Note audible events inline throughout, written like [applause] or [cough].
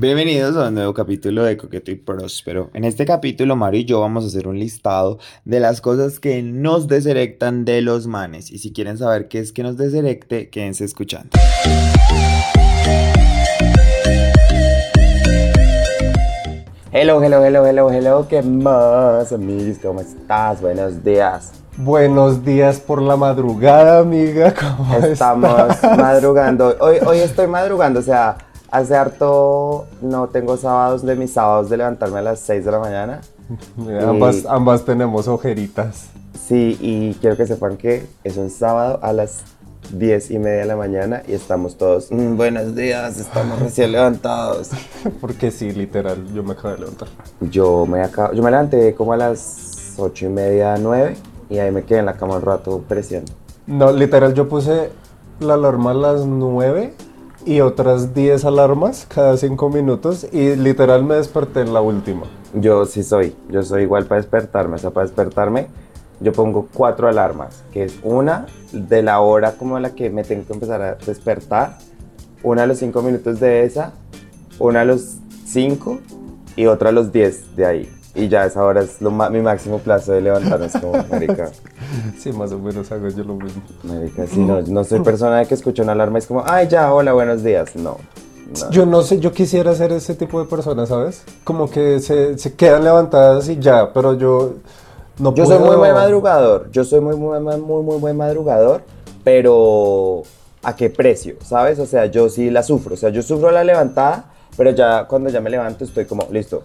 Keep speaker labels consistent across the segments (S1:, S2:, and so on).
S1: Bienvenidos a un nuevo capítulo de Coqueto y Próspero. En este capítulo, Mario y yo vamos a hacer un listado de las cosas que nos deserectan de los manes. Y si quieren saber qué es que nos deserecte, quédense escuchando. Hello, hello, hello, hello, hello. ¿Qué más, amigos? ¿Cómo estás? Buenos días.
S2: Buenos días por la madrugada, amiga. ¿Cómo
S1: Estamos
S2: estás?
S1: madrugando. Hoy, hoy estoy madrugando, o sea, hace harto no tengo sábados de mis sábados de levantarme a las 6 de la mañana. [laughs]
S2: Ambas, ambas tenemos ojeritas.
S1: Sí, y quiero que sepan que es un sábado a las 10 y media de la mañana y estamos todos, "Mm, buenos días, estamos [laughs] recién levantados. [laughs]
S2: Porque sí, literal, yo me acabo de levantar.
S1: Yo me, acabo, yo me levanté como a las 8 y media, 9 y ahí me quedé en la cama un rato presiando.
S2: No, literal, yo puse la alarma a las 9 y otras 10 alarmas cada 5 minutos y literal me desperté en la última.
S1: Yo sí soy, yo soy igual para despertarme, o sea, para despertarme yo pongo cuatro alarmas, que es una de la hora como la que me tengo que empezar a despertar, una a los cinco minutos de esa, una a los cinco y otra a los 10 de ahí. Y ya esa hora es lo mi máximo plazo de levantarme, es como, marica, [laughs]
S2: Sí, más o menos hago yo lo mismo.
S1: marica, si no, no soy persona que escucha una alarma y es como, ay ya, hola, buenos días, no. no.
S2: Yo no sé, yo quisiera ser ese tipo de persona, ¿sabes? Como que se, se quedan levantadas y ya, pero yo no
S1: Yo soy muy buen madrugador, yo soy muy, muy, muy, muy buen madrugador, pero ¿a qué precio? ¿Sabes? O sea, yo sí la sufro, o sea, yo sufro la levantada, pero ya cuando ya me levanto estoy como, listo,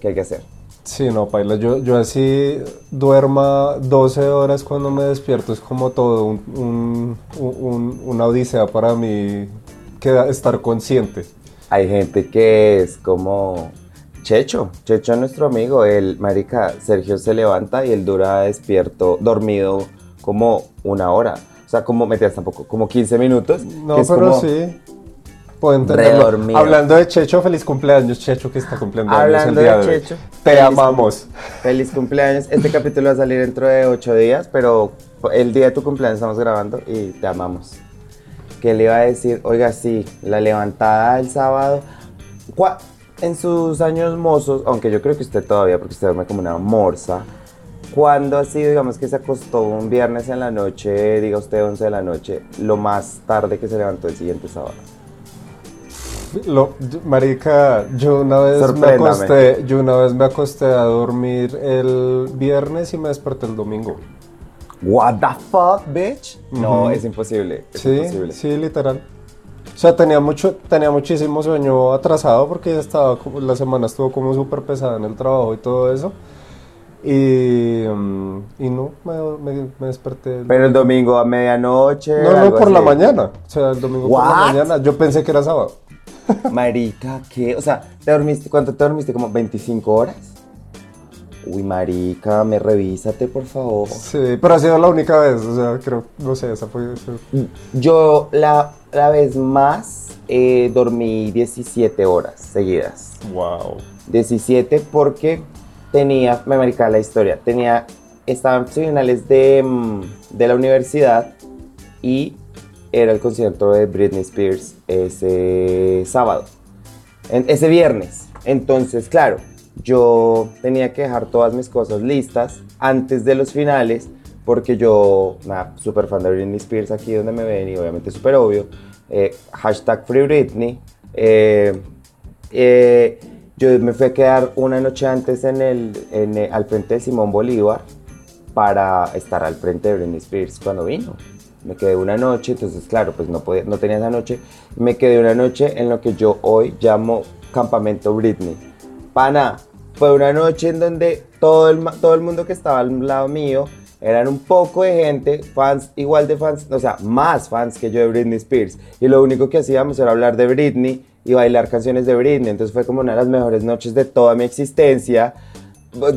S1: ¿qué hay que hacer?
S2: Sí, no, Paila, yo, yo así duerma 12 horas cuando me despierto, es como todo un, un- un- una odisea para mí queda, estar consciente.
S1: Hay gente que es como Checho, Checho es nuestro amigo, el marica, Sergio se levanta y él dura despierto, dormido como una hora, o sea, como, metías tampoco, como 15 minutos.
S2: No,
S1: que
S2: pero
S1: como-
S2: sí, puedo entenderlo.
S1: redormido.
S2: Hablando de Checho, feliz cumpleaños, Checho, que está cumpliendo años
S1: Hablando
S2: el día
S1: de
S2: de hoy.
S1: Checho,
S2: Te
S1: feliz
S2: amamos.
S1: Feliz cumpleaños. Este capítulo va a salir dentro de ocho días, pero el día de tu cumpleaños estamos grabando y te amamos. ¿Qué le iba a decir? Oiga, sí, la levantada el sábado. En sus años mozos, aunque yo creo que usted todavía, porque usted duerme como una morsa, ¿cuándo ha sido, digamos, que se acostó un viernes en la noche, diga usted 11 de la noche, lo más tarde que se levantó el siguiente sábado?
S2: Lo- marica, yo una vez me acosté, yo una vez me acosté a dormir el viernes y me desperté el domingo.
S1: What the fuck, bitch? No, es imposible. Es
S2: Sí,
S1: imposible.
S2: sí, literal. O sea, tenía mucho, tenía muchísimo sueño atrasado porque estaba, como- la semana estuvo como súper pesada en el trabajo y todo eso. Y, mm, y no, me, me- me desperté. el-
S1: Pero el domingo a medianoche.
S2: no, no, por la mañana. O sea, el domingo por la mañana. Yo pensé que era sábado.
S1: Marica, ¿qué? O sea, ¿te dormiste? ¿Cuánto te dormiste? ¿Como 25 horas? Uy, marica, me revísate, por favor.
S2: Sí, pero ha sido la única vez. O sea, creo, no sé, esa fue. esa-
S1: Yo la, la vez más eh, dormí 17 horas seguidas.
S2: Wow.
S1: 17 porque tenía, me marica la historia, tenía, estaba en finales de, mm, de la universidad y era el concierto de Britney Spears ese sábado, en- ese viernes. Entonces, claro, yo tenía que dejar todas mis cosas listas antes de los finales porque yo, nada, súper fan de Britney Spears aquí donde me ven y obviamente súper obvio. eh, hashtag Free Britney. eh, eh, yo me fui a quedar una noche antes en el, en el- al frente de Simón Bolívar para estar al frente de Britney Spears cuando vino. Me quedé una noche, entonces claro, pues no, podía, no tenía esa noche. Me quedé una noche en lo que yo hoy llamo Campamento Britney. Pana, fue una noche en donde todo el, todo el mundo que estaba al lado mío eran un poco de gente, fans, igual de fans, o sea, más fans que yo de Britney Spears. Y lo único que hacíamos era hablar de Britney y bailar canciones de Britney. Entonces fue como una de las mejores noches de toda mi existencia.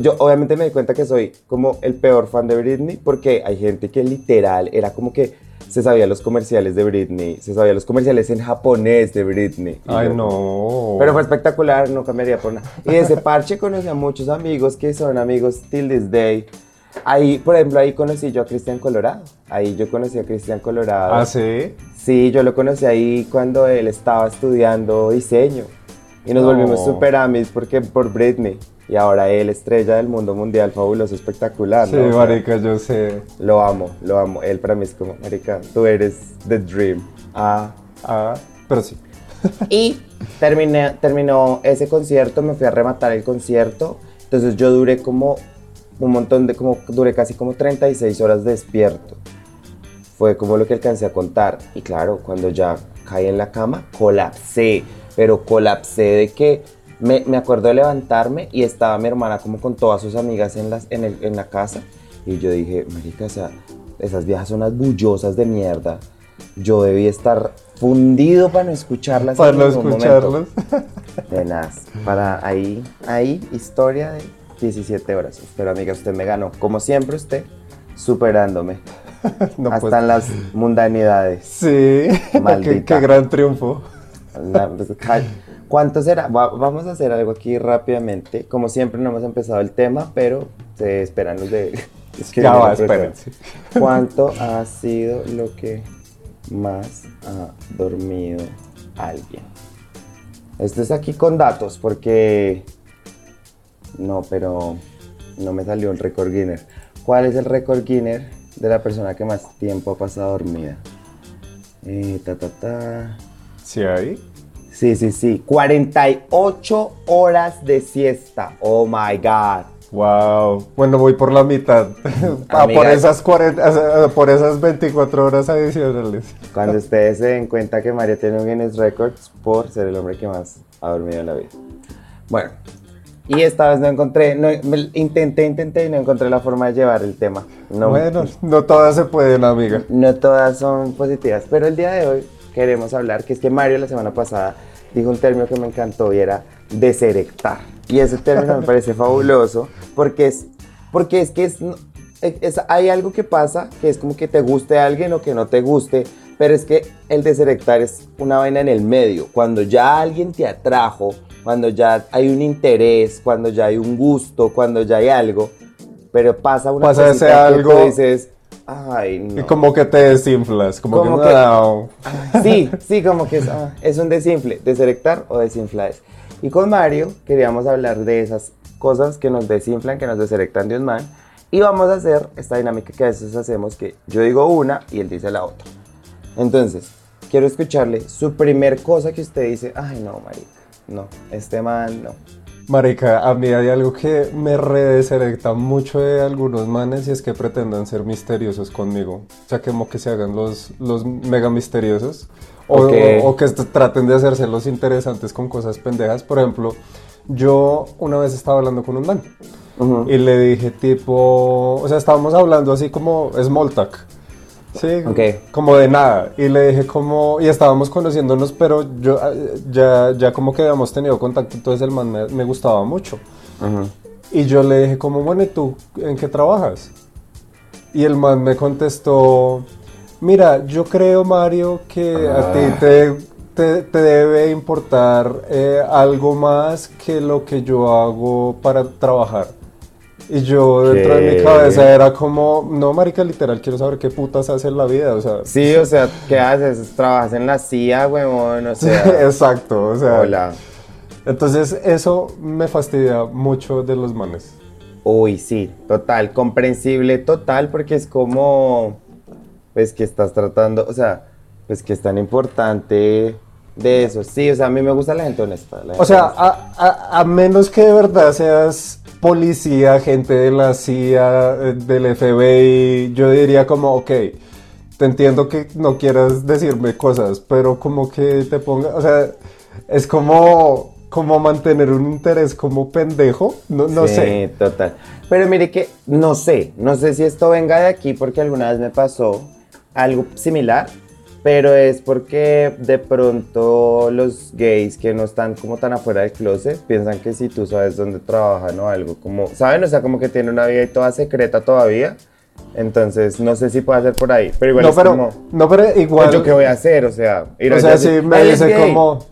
S1: Yo obviamente me di cuenta que soy como el peor fan de Britney porque hay gente que literal era como que se sabía los comerciales de Britney, se sabía los comerciales en japonés de Britney.
S2: Ay,
S1: yo-
S2: no.
S1: pero fue espectacular, no cambiaría por nada. Y de ese parche conocí a muchos amigos que son amigos till this day. Ahí, por ejemplo, ahí conocí yo a Cristian Colorado. Ahí yo conocí a Cristian Colorado.
S2: Ah, sí.
S1: Sí, yo lo conocí ahí cuando él estaba estudiando diseño. Y nos
S2: No.
S1: volvimos super amis porque por Britney. Y ahora él, estrella del mundo mundial, fabuloso, espectacular.
S2: Sí, marica, yo sé.
S1: Lo amo, lo amo. Él para mí es como, marica, tú eres the dream. Ah.
S2: Ah, pero sí. [laughs]
S1: Y terminé, terminó ese concierto, me fui a rematar el concierto. Entonces yo duré como un montón de, como duré casi como 36 horas despierto. Fue como lo que alcancé a contar. Y claro, cuando ya caí en la cama, colapsé. Pero colapsé de que me, me acuerdo de levantarme y estaba mi hermana como con todas sus amigas en, las, en, el- en la casa. Y yo dije, marica, o sea, esas viejas son unas bullosas de mierda. Yo debí estar fundido para no escucharlas.
S2: Para
S1: en
S2: no escucharlos.
S1: Tenaz. Para ahí, ahí, historia de 17 horas. Pero amiga, usted me ganó. Como siempre usted, superándome. [laughs]
S2: No,
S1: hasta
S2: pues,
S1: en las mundanidades.
S2: Sí, [laughs]
S1: Maldita.
S2: qué gran triunfo.
S1: La- ¿Cuánto será? Va- vamos a hacer algo aquí rápidamente. Como siempre no hemos empezado el tema, pero se esperan los de... [laughs] es que
S2: Ya va, espérense.
S1: ¿Cuánto [laughs] ha sido lo que más ha dormido alguien? Esto es aquí con datos porque... No, pero no me salió el récord Guinness. ¿Cuál es el récord Guinness de la persona que más tiempo ha pasado dormida? Eh, ta, ta, ta.
S2: Sí, ahí.
S1: Sí, sí, sí. 48 horas de siesta. Oh my God.
S2: Wow. Bueno, voy por la mitad. [laughs] Ah, por, esas 40, ah, por esas 24 horas adicionales.
S1: Cuando [laughs] ustedes se den cuenta que María tiene un Guinness Records por ser el hombre que más ha dormido en la vida. Bueno, y esta vez no encontré, no, intenté, intenté y no encontré la forma de llevar el tema. No,
S2: Bueno, no todas se pueden, amiga.
S1: no todas son positivas, pero el día de hoy queremos hablar, que es que Mario la semana pasada dijo un término que me encantó y era deserectar. Y ese término me parece fabuloso porque es, porque es que es, es- hay algo que pasa que es como que te guste a alguien o que no te guste, pero es que el deserectar es una vaina en el medio. Cuando ya alguien te atrajo, cuando ya hay un interés, cuando ya hay un gusto, cuando ya hay algo, pero pasa una
S2: Pasa ese
S1: cosita que tú
S2: algo-
S1: dices, ay, no.
S2: Y como que te desinflas. Como,
S1: Como
S2: que,
S1: que-
S2: no.
S1: Sí, sí, como que es, ah, es un desinfle, deserectar o desinflar. Y con Mario queríamos hablar de esas cosas que nos desinflan, que nos deserectan de un man. Y vamos a hacer esta dinámica que a veces hacemos, que yo digo una y él dice la otra. Entonces, quiero escucharle su primer cosa que usted dice, ay no, marica, no, este man no.
S2: Marica, a mí hay algo que me redeserecta mucho de algunos manes y es que pretendan ser misteriosos conmigo. O sea, como que se hagan los, los mega misteriosos. O,
S1: Ok.
S2: o- o que traten de hacerse los interesantes con cosas pendejas. Por ejemplo, yo una vez estaba hablando con un man y le dije tipo, o sea, estábamos hablando así como small talk. Sí,
S1: Ok.
S2: como de nada. Y le dije como, y estábamos conociéndonos, pero yo eh, ya, ya como que habíamos tenido contacto, entonces el man me, me gustaba mucho. Y yo le dije como, bueno, ¿y tú en qué trabajas? Y el man me contestó, mira, yo creo, Mario, que a ti te, te, te debe importar eh, algo más que lo que yo hago para trabajar. Y yo dentro de mi cabeza era como, no, marica, literal, quiero saber qué putas hace en la vida, o sea...
S1: Sí, o sea, ¿qué haces? ¿Trabajas en la CIA, huevón? O sea, [laughs]
S2: Exacto, o sea...
S1: hola.
S2: Entonces eso me fastidia mucho de los manes.
S1: Uy, sí, total, comprensible, total, porque es como, pues que estás tratando, o sea, pues que es tan importante de eso. Sí, o sea, a mí me gusta la gente honesta. la
S2: O sea,
S1: honesta.
S2: a, a- a menos que de verdad seas policía, gente de la CIA, eh, del FBI, yo diría como, ok, te entiendo que no quieras decirme cosas, pero como que te ponga, o sea, es como, como mantener un interés como pendejo, no, no
S1: Sí,
S2: sé.
S1: total. Pero mire que no sé, no sé si esto venga de aquí porque alguna vez me pasó algo similar, pero es porque de pronto los gays que no están como tan afuera del closet piensan que si tú sabes dónde trabajan o algo, como, ¿saben? O sea, como que tiene una vida y toda secreta todavía. Entonces, no sé si puede ser por ahí, pero igual
S2: No,
S1: es
S2: pero,
S1: como,
S2: no, pero igual.
S1: ¿yo qué voy a hacer? O sea, ir
S2: O sea, si me
S1: "Ay, es
S2: dice
S1: gay".
S2: como,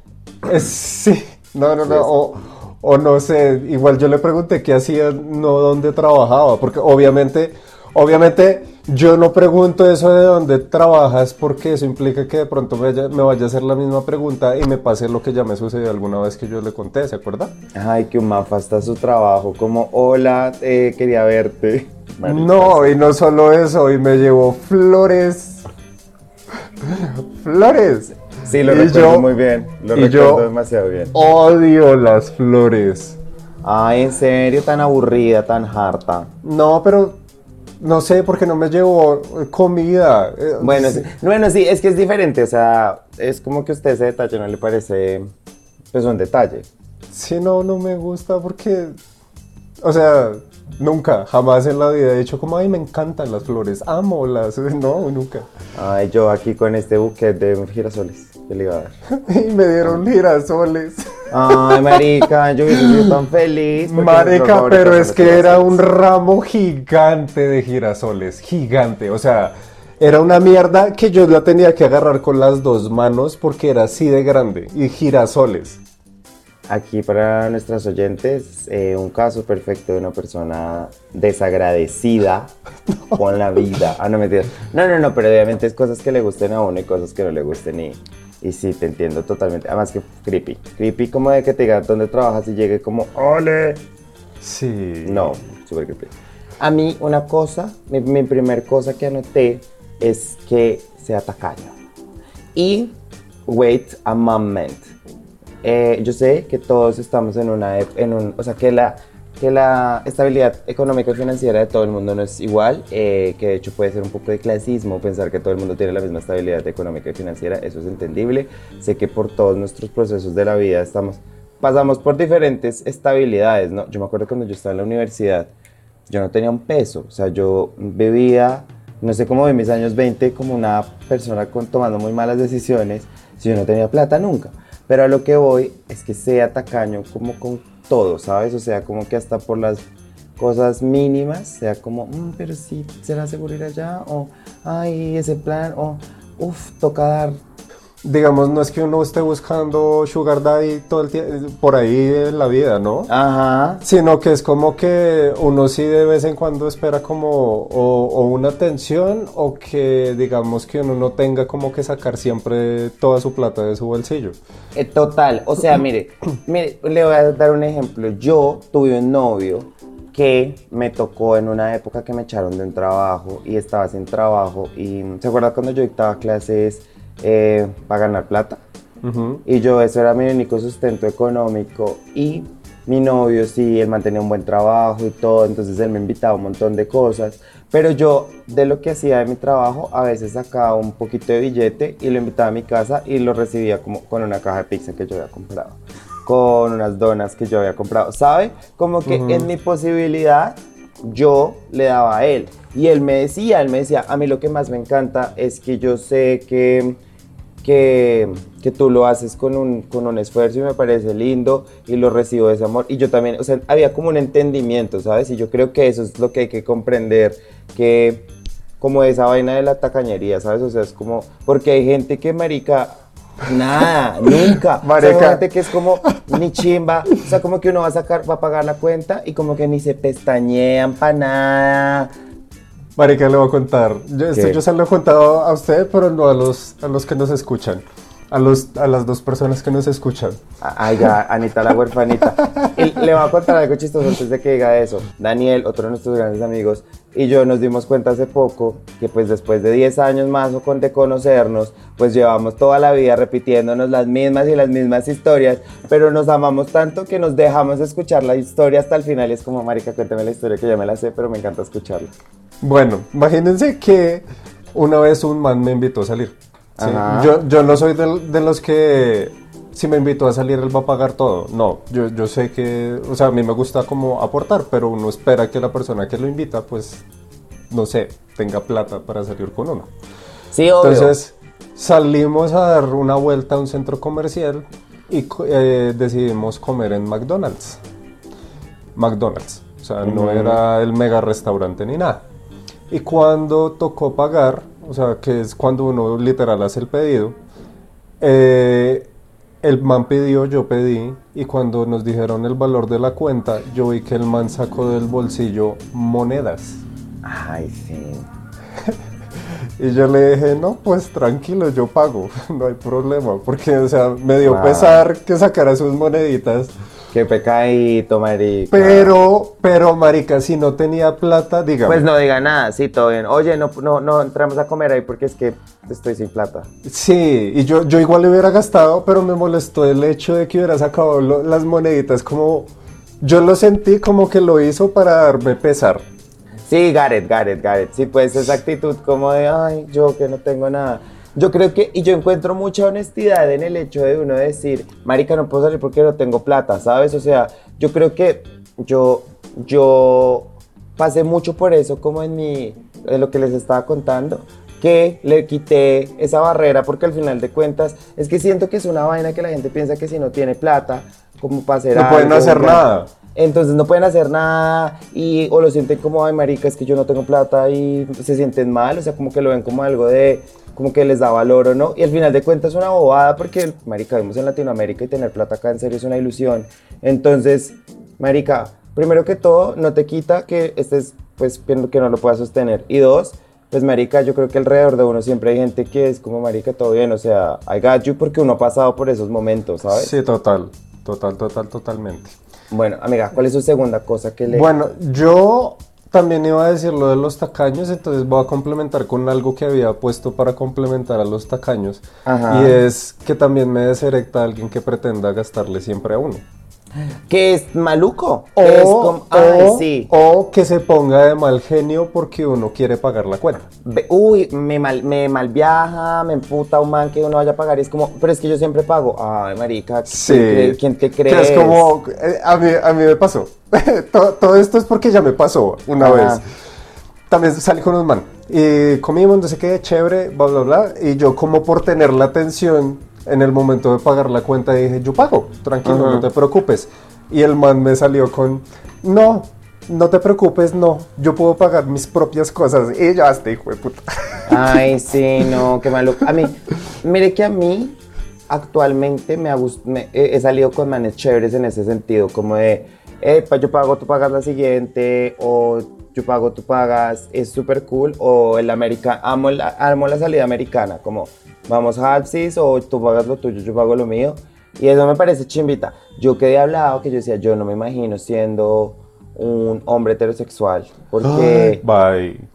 S2: es- sí, no, no, no, o no sé, igual yo le pregunté qué hacía, no dónde trabajaba, porque obviamente, Obviamente, yo no pregunto eso de dónde trabajas porque eso implica que de pronto me vaya, me vaya a hacer la misma pregunta y me pase lo que ya me sucedió alguna vez que yo le conté, ¿se acuerda?
S1: Ay, que un mafa está su trabajo, como, hola, eh, quería verte.
S2: No, y no solo eso, y me llevó flores. Flores.
S1: Sí, lo
S2: Y
S1: recuerdo
S2: yo-
S1: muy bien, lo
S2: y
S1: recuerdo
S2: yo-
S1: demasiado bien.
S2: Odio las flores.
S1: Ay, en serio, tan aburrida, tan harta.
S2: No, pero no sé por qué no me llevó eh, comida. Eh,
S1: Bueno,
S2: sí.
S1: bueno, sí, es que es diferente, o sea, es como que a usted ese detalle no le parece, pues un detalle.
S2: Sí, no, no me gusta porque, o sea, nunca, jamás en la vida he dicho como, ay, me encantan las flores, amo las, [laughs] no, nunca.
S1: Ay, yo aquí con este buquet de girasoles que le iba a dar.
S2: Y me dieron girasoles.
S1: Ay, marica, yo hubiese sido tan feliz.
S2: Marica, pero es que era un ramo gigante de girasoles, gigante, o sea, era una mierda que yo la tenía que agarrar con las dos manos porque era así de grande, y girasoles.
S1: Aquí para nuestras oyentes, eh, un caso perfecto de una persona desagradecida [laughs] con la vida. Ah, no, mentira. No, no, no, pero obviamente es cosas que le gusten a uno y cosas que no le gusten y, y sí, te entiendo totalmente. Además que creepy. Creepy como de que te diga dónde trabajas y llegue como, ¡ole!
S2: Sí.
S1: No, súper creepy. A mí una cosa, mi, mi primer cosa que anoté es que sea tacaño. Y, wait a moment. Eh, yo sé que todos estamos en una, en un, o sea, que la, que la estabilidad económica y financiera de todo el mundo no es igual, eh, que de hecho puede ser un poco de clasismo pensar que todo el mundo tiene la misma estabilidad económica y financiera, eso es entendible. Sé que por todos nuestros procesos de la vida estamos, pasamos por diferentes estabilidades, ¿no? Yo me acuerdo cuando yo estaba en la universidad, yo no tenía un peso, o sea, yo vivía, no sé cómo de mis años 20, como una persona con, tomando muy malas decisiones, si yo no tenía plata nunca. Pero a lo que voy es que sea tacaño como con todo, ¿sabes? O sea, como que hasta por las cosas mínimas, sea como, "Mm, pero sí, ¿será seguro ir allá? O, ay, ese plan, o, uff, toca dar.
S2: Digamos, no es que uno esté buscando Sugar Daddy todo el tiempo, por ahí en la vida, ¿no?
S1: Ajá.
S2: Sino que es como que uno sí de vez en cuando espera como o, o una atención o que digamos que uno no tenga como que sacar siempre toda su plata de su bolsillo.
S1: Eh, total, o sea, [clears throat] mire, mire, le voy a dar un ejemplo. Yo tuve un novio que me tocó en una época que me echaron de un trabajo y estaba sin trabajo y ¿se acuerda cuando yo dictaba clases eh, para ganar plata?
S2: Ujú.
S1: Y yo, eso era mi único sustento económico. Y mi novio, sí, él mantenía un buen trabajo y todo, entonces él me invitaba a un montón de cosas. Pero yo, de lo que hacía de mi trabajo, a veces sacaba un poquito de billete y lo invitaba a mi casa y lo recibía como con una caja de pizza que yo había comprado. Con unas donas que yo había comprado. ¿Sabe? Como que en mi posibilidad, yo le daba a él. Y él me decía, él me decía, a mí lo que más me encanta es que yo sé que que, que tú lo haces con un, con un esfuerzo y me parece lindo y lo recibo de ese amor. Y yo también, o sea, había como un entendimiento, ¿sabes? Y yo creo que eso es lo que hay que comprender, que como esa vaina de la tacañería, ¿sabes? O sea, es como, porque hay gente que, marica, nada, [laughs] nunca.
S2: Marica.
S1: O sea, gente que es como ni chimba, o sea, como que uno va a sacar, va a pagar la cuenta y como que ni se pestañean para nada.
S2: Marica, le voy a contar. Yo, esto
S1: ¿Qué?
S2: yo se lo he contado a usted, pero no a los, a los que nos escuchan. A, los, a las dos personas que nos escuchan.
S1: Ay, ya, Anita la huerfanita. Y le voy a contar algo chistoso antes de que diga eso. Daniel, otro de nuestros grandes amigos, y yo nos dimos cuenta hace poco que pues después de 10 años más o con de conocernos, pues llevamos toda la vida repitiéndonos las mismas y las mismas historias, pero nos amamos tanto que nos dejamos de escuchar la historia hasta el final y es como, marica, cuéntame la historia que ya me la sé, pero me encanta escucharla.
S2: Bueno, imagínense que una vez un man me invitó a salir. Yo, yo no soy del- de, los que si me invitó a salir él va a pagar todo. No, yo, yo sé que, o sea, a mí me gusta como aportar, pero uno espera que la persona que lo invita, pues, no sé, tenga plata para salir con uno.
S1: Sí, obvio.
S2: Entonces salimos a dar una vuelta a un centro comercial y eh, decidimos comer en McDonald's. McDonald's. O sea, no era el mega restaurante ni nada. Y cuando tocó pagar, o sea, que es cuando uno literal hace el pedido, eh, el man pidió, yo pedí, y cuando nos dijeron el valor de la cuenta, yo vi que el man sacó del bolsillo monedas.
S1: Ay, sí. [laughs]
S2: Y yo le dije, no, pues tranquilo, yo pago, [laughs] no hay problema. Porque, o sea, me dio pesar que sacara sus moneditas.
S1: Qué pecadito, marica.
S2: Pero, pero, marica, si no tenía plata, dígame.
S1: Pues no diga nada, sí, todo bien. Oye, no, no, no entramos a comer ahí porque es que estoy sin plata.
S2: Sí, y yo, yo igual le hubiera gastado, pero me molestó el hecho de que hubiera sacado lo- las moneditas como... Yo lo sentí como que lo hizo para darme pesar.
S1: Sí, Gareth, Gareth, Gareth. Sí, pues esa actitud como de, ay, yo que no tengo nada. Yo creo que, y yo encuentro mucha honestidad en el hecho de uno decir, marica, no puedo salir porque no tengo plata, ¿sabes? O sea, yo creo que yo, yo pasé mucho por eso como en mi, en lo que les estaba contando, que le quité esa barrera porque al final de cuentas es que siento que es una vaina que la gente piensa que si no tiene plata, como para hacer
S2: No pueden hacer nada.
S1: entonces no pueden hacer nada y o lo sienten como, ay marica, es que yo no tengo plata y se sienten mal, o sea, como que lo ven como algo de, como que les da valor o no. Y al final de cuentas es una bobada porque, marica, vivimos en Latinoamérica y tener plata acá en serio es una ilusión. Entonces, marica, primero que todo, no te quita que estés, pues, que no lo puedas sostener. Y dos, pues, marica, yo creo que alrededor de uno siempre hay gente que es como, marica, todo bien, o sea, I got you porque uno ha pasado por esos momentos, ¿sabes?
S2: Sí, total, total, total, totalmente.
S1: Bueno, amiga, ¿cuál es su segunda cosa que le...
S2: Bueno, yo también iba a decir lo de los tacaños, entonces voy a complementar con algo que había puesto para complementar a los tacaños.
S1: Ajá.
S2: Y es que también me deserecta alguien que pretenda gastarle siempre a uno.
S1: Que es maluco.
S2: O,
S1: que es como, ay,
S2: o-
S1: sí.
S2: o que se ponga de mal genio porque uno quiere pagar la cuenta.
S1: Uy, me mal, me mal viaja, me emputa un man que uno vaya a pagar y es como, pero es que yo siempre pago. Ay, marica, ¿quién,
S2: Sí.
S1: cree- quién te
S2: Que
S1: crees?
S2: es como, eh, a, mí, a mí me pasó. [laughs] todo, todo esto es porque ya me pasó una
S1: Ajá.
S2: vez. También salí con un man y comimos, no sé qué, chévere, bla, bla, bla. Y yo como por tener la atención en el momento de pagar la cuenta dije, yo pago, tranquilo,
S1: Ajá.
S2: no te preocupes. Y el man me salió con, no, no te preocupes, no, yo puedo pagar mis propias cosas. Y ya este hijo de puta.
S1: Ay, [laughs] sí, no, qué maluco. A mí, mire que a mí actualmente me, me- he, he salido con manes chéveres en ese sentido, como de, "Epa, yo pago, tú pagas la siguiente, o yo pago, tú pagas, es súper cool, o el americano, amo la, amo la salida americana, como vamos halfsies, o tú pagas lo tuyo, yo pago lo mío, y eso me parece chimbita. Yo quedé hablado que yo decía, yo no me imagino siendo un hombre heterosexual, porque...
S2: Bye.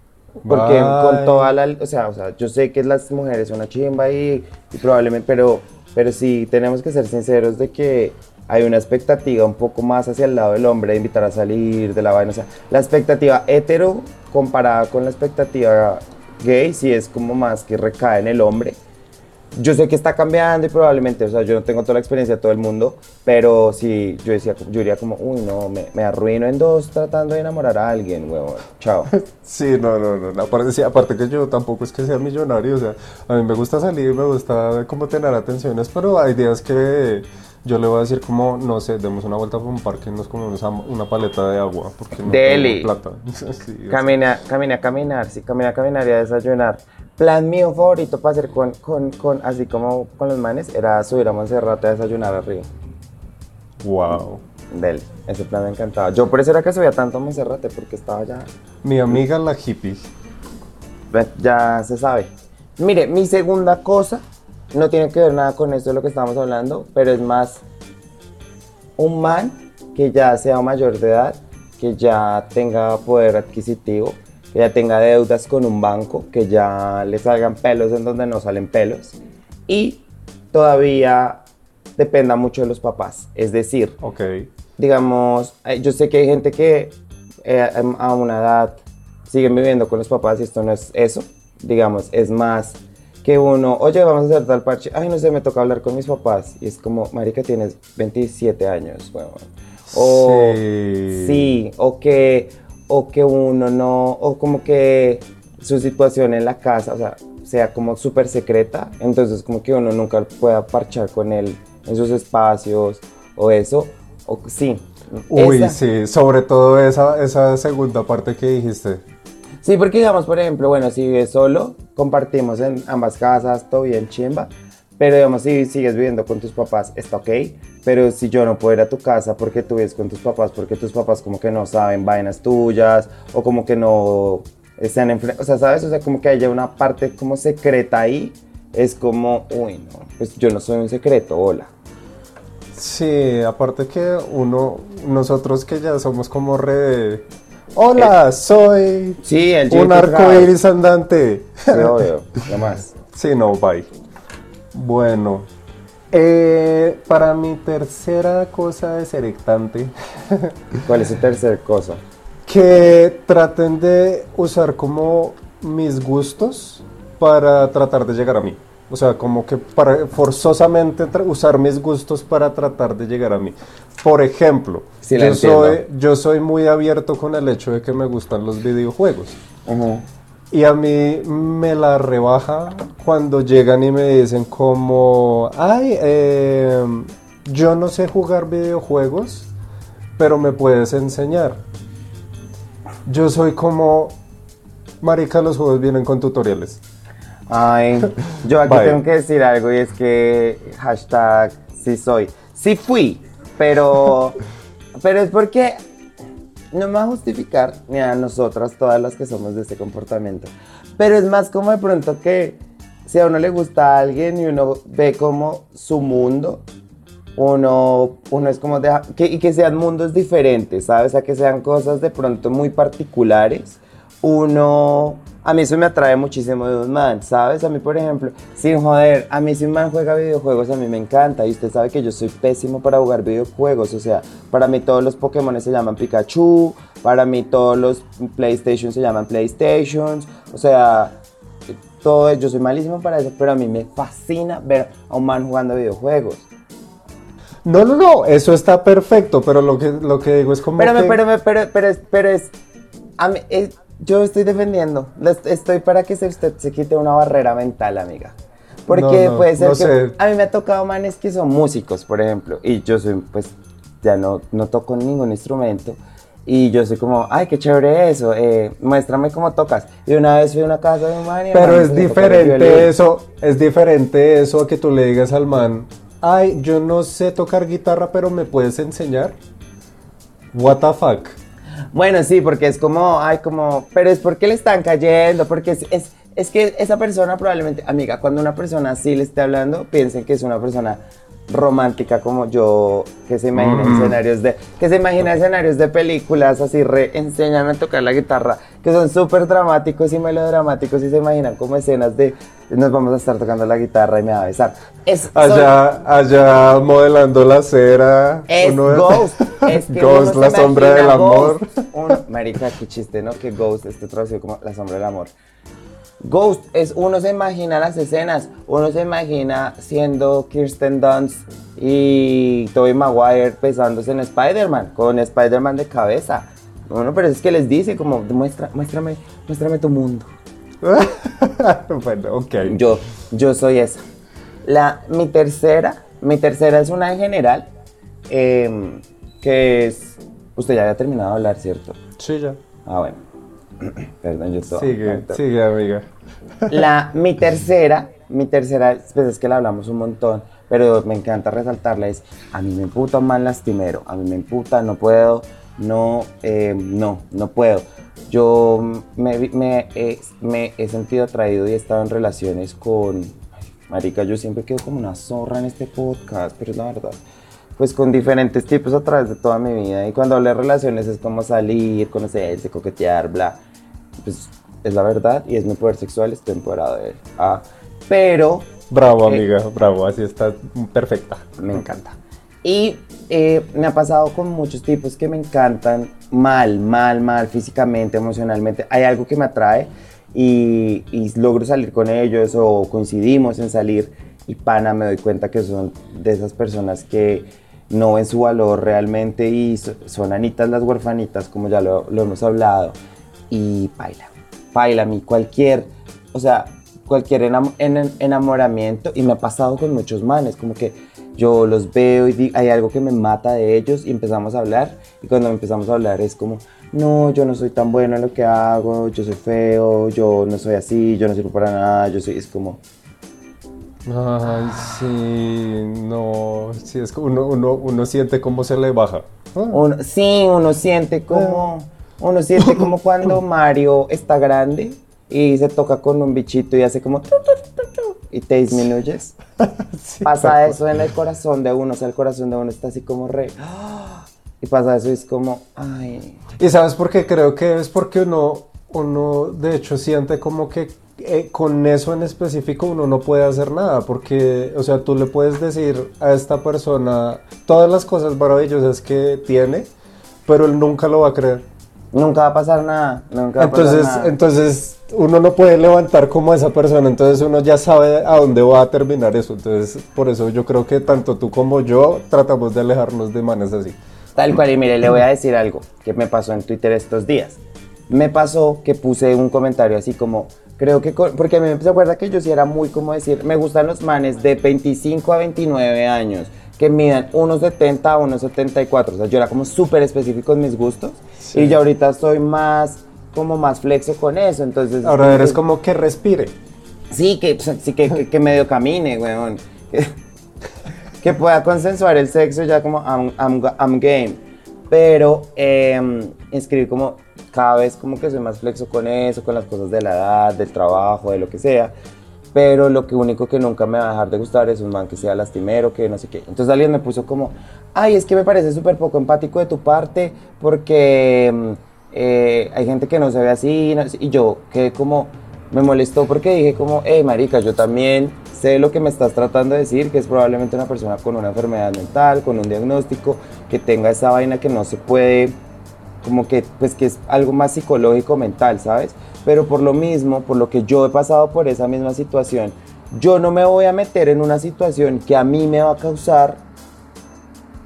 S1: Porque con
S2: Bye.
S1: toda la, o sea, o sea, yo sé que las mujeres son una chimba y, y probablemente, pero, pero sí tenemos que ser sinceros de que hay una expectativa un poco más hacia el lado del hombre de invitar a salir, de la vaina, o sea, la expectativa hetero comparada con la expectativa gay sí es como más que recae en el hombre. Yo sé que está cambiando y probablemente, o sea, yo no tengo toda la experiencia de todo el mundo, pero sí, yo decía, yo diría como, uy, no, me, me arruino en dos tratando de enamorar a alguien, huevón, chao. [laughs]
S2: Sí, no, no, no, aparte, sí, aparte que yo tampoco es que sea millonario, o sea, a mí me gusta salir, me gusta como tener atenciones, pero hay días que yo le voy a decir como, no sé, demos una vuelta por un parque y nos comemos una paleta de agua, porque no
S1: Deli.
S2: plata. [laughs] Sí.
S1: Camina, camina a caminar, sí, camina a caminar y a desayunar. Plan mío favorito para hacer con, con, con, así como con los manes, era subir a Monserrate a desayunar arriba.
S2: Wow.
S1: Del, ese plan me encantaba. Yo por eso era que subía tanto a Monserrate, porque estaba ya,
S2: Mi amiga la hippie.
S1: Ya se sabe. Mire, mi segunda cosa no tiene que ver nada con esto de lo que estamos hablando, pero es más un man que ya sea mayor de edad, que ya tenga poder adquisitivo, que ya tenga deudas con un banco, que ya le salgan pelos en donde no salen pelos y todavía dependa mucho de los papás. Es decir,
S2: Ok.
S1: digamos, eh, yo sé que hay gente que eh, em, a una edad siguen viviendo con los papás y esto no es eso, digamos, es más que uno, oye, vamos a hacer tal parche, ay, no sé, me toca hablar con mis papás y es como, marica, tienes 27 años, huevón. O
S2: Sí.
S1: sí, o que, o que uno no, o como que su situación en la casa, o sea, sea como súper secreta, entonces como que uno nunca pueda parchar con él en sus espacios o eso, o sí.
S2: Uy,
S1: esa.
S2: sí, sobre todo esa, esa segunda parte que dijiste.
S1: Sí, porque digamos, por ejemplo, bueno, si vives solo, compartimos en ambas casas, todo bien chimba, Pero digamos, si sigues viviendo con tus papás, está ok. Pero si yo no puedo ir a tu casa porque tú vives con tus papás, porque tus papás como que no saben vainas tuyas, o como que no están en... O sea, ¿sabes? O sea, como que haya una parte como secreta ahí. Es como, uy, no, pues yo no soy un secreto, hola.
S2: Sí, aparte que uno, nosotros que ya somos como re... Hola, soy
S1: Sí, el
S2: un arco iris andante.
S1: Sí, obvio, más. [laughs]
S2: Sí, no, bye. Bueno, eh, para mi tercera cosa deserectante, [laughs]
S1: ¿Cuál es su tercer cosa?
S2: que traten de usar como mis gustos para tratar de llegar a mí. O sea, como que para forzosamente usar mis gustos para tratar de llegar a mí. Por ejemplo,
S1: Sí,
S2: yo, soy, yo soy muy abierto con el hecho de que me gustan los videojuegos. Y a mí me la rebaja cuando llegan y me dicen como, ay, eh, yo no sé jugar videojuegos, pero me puedes enseñar. Yo soy como, marica, los juegos vienen con tutoriales.
S1: Ay, yo aquí
S2: Bye.
S1: tengo que decir algo y es que hashtag sí soy. Sí fui, pero, pero es porque no me va a justificar ni a nosotras todas las que somos de este comportamiento. Pero es más como de pronto que si a uno le gusta a alguien y uno ve como su mundo, uno, uno es como deja, que, y que sean mundos diferentes, ¿sabes? O sea, que sean cosas de pronto muy particulares. Uno, a mí eso me atrae muchísimo de un man, ¿sabes? A mí, por ejemplo, sin joder, a mí si un man juega videojuegos, a mí me encanta. Y usted sabe que yo soy pésimo para jugar videojuegos. O sea, para mí todos los Pokémon se llaman Pikachu, para mí todos los PlayStation se llaman PlayStations. O sea, todo, yo soy malísimo para eso, pero a mí me fascina ver a un man jugando videojuegos.
S2: No, no, no, eso está perfecto, pero lo que, lo que digo es como
S1: Pero,
S2: que...
S1: pero, pero, pero, es, pero es, a mí- es- yo estoy defendiendo, estoy para que se, usted se quite una barrera mental, amiga. Porque
S2: No, no,
S1: puede ser
S2: no
S1: que,
S2: sé.
S1: a mí me ha tocado manes que son músicos, por ejemplo, y yo soy, pues, ya no, no toco ningún instrumento, y yo soy como, ay, qué chévere eso, eh, muéstrame cómo tocas. Y una vez fui a una casa de un man y
S2: Pero es diferente eso, es diferente eso a que tú le digas al man, ay, yo no sé tocar guitarra, pero me puedes enseñar. What the fuck.
S1: Bueno, sí, porque es como, ay, como, pero es porque le están cayendo, porque es, es, es que esa persona probablemente, amiga, cuando una persona así le esté hablando, piensen que es una persona romántica como yo, que se imagina
S2: Mm.
S1: escenarios de, que se imagina escenarios de películas así, re, enséñame a tocar la guitarra, que son súper dramáticos y melodramáticos y se imaginan como escenas de, nos vamos a estar tocando la guitarra y me va a besar. Es,
S2: Allá, allá modelando la cera.
S1: es
S2: uno-
S1: Ghost. Es que [laughs]
S2: Ghost, la sombra del amor.
S1: Marica, qué chiste, ¿no? Que Ghost esté traducido como la sombra del amor. Ghost es uno se imagina las escenas, uno se imagina siendo Kirsten Dunst y Tobey Maguire pesándose en Spider-Man, con Spider-Man de cabeza. Bueno, pero es que les dice como, muestra, muéstrame, muéstrame tu mundo. [laughs]
S2: bueno, ok.
S1: Yo, yo soy esa. La, mi tercera, mi tercera es una en general, em, que es, usted ya había terminado de hablar, ¿cierto?
S2: Sí, ya.
S1: Ah, bueno. [clears throat] Perdón, yo todo.
S2: Sigue, sigue, amiga.
S1: La, mi tercera, mi tercera, pues es que la hablamos un montón, pero me encanta resaltarla, es, a mí me emputa un mal lastimero, a mí me emputa, no puedo, no, eh, no, no puedo. Yo me, vi- me, he- sentido atraído y he estado en relaciones con, marica, yo siempre quedo como una zorra en este podcast, pero es la verdad. Pues con diferentes tipos a través de toda mi vida. Y cuando hablo de relaciones es como salir, conocerse, coquetear, bla. Pues es la verdad y es mi poder sexual, estoy empoderado de él. Ah, pero
S2: Bravo,
S1: Eh,
S2: amiga, bravo, así está perfecta.
S1: me encanta. Y eh, me ha pasado con muchos tipos que me encantan mal, mal, mal, físicamente, emocionalmente. Hay algo que me atrae y, y logro salir con ellos o coincidimos en salir y pana me doy cuenta que son de esas personas que no ven su valor realmente y so- son anitas las huerfanitas, como ya lo, lo hemos hablado. Y baila, baila a mí cualquier, o sea, cualquier enam- en- enamoramiento y me ha pasado con muchos manes, como que yo los veo y hay algo que me mata de ellos y empezamos a hablar y cuando empezamos a hablar es como, no, yo no soy tan bueno en lo que hago, yo soy feo, yo no soy así, yo no sirvo para nada, yo soy, es como,
S2: Ay, sí, no, sí, es que uno, uno, uno siente cómo se le baja.
S1: Uno- sí, uno siente como, uno siente [laughs] como cuando Mario está grande y se toca con un bichito y hace como tu, tu, tu, y te disminuyes. [laughs]
S2: sí,
S1: Pasa eso en el corazón de uno, o sea, el corazón de uno está así como re. Y pasa eso y es como, ay.
S2: ¿Y sabes por qué? Creo que es porque uno, uno de hecho siente como que eh, con eso en específico uno no puede hacer nada, porque, o sea, tú le puedes decir a esta persona todas las cosas maravillosas que tiene, pero él nunca lo va a creer.
S1: Nunca va a pasar nada. Nunca va a pasar
S2: Entonces,
S1: nada.
S2: entonces uno no puede levantar como a esa persona, entonces uno ya sabe a dónde va a terminar eso. Entonces, por eso yo creo que tanto tú como yo tratamos de alejarnos de manes así.
S1: Tal cual, y mire, le voy a decir algo que me pasó en Twitter estos días. Me pasó que puse un comentario así como, creo que, porque a mí se acuerda que yo sí era muy como decir, me gustan los manes de 25 a 29 años, que midan 1,70 a 1,74. O sea, yo era como súper específico en mis gustos,
S2: Sí.
S1: y yo ahorita soy más, como más flexo con eso, entonces...
S2: Ahora eres como que respire.
S1: Sí, que, sí, que, que, que medio camine, weón. Que, que pueda consensuar el sexo ya como I'm, I'm, I'm game. Pero eh, escribí como cada vez como que soy más flexo con eso, con las cosas de la edad, del trabajo, de lo que sea. Pero lo que único que nunca me va a dejar de gustar es un man que sea lastimero, que no sé qué. Entonces alguien me puso como, ay, es que me parece súper poco empático de tu parte porque mm, eh, hay gente que no se ve así. no sé", y yo quedé como, me molestó porque dije como, hey, marica, yo también sé lo que me estás tratando de decir, que es probablemente una persona con una enfermedad mental, con un diagnóstico, que tenga esa vaina que no se puede como que pues que es algo más psicológico mental, ¿sabes? Pero por lo mismo, por lo que yo he pasado por esa misma situación, yo no me voy a meter en una situación que a mí me va a causar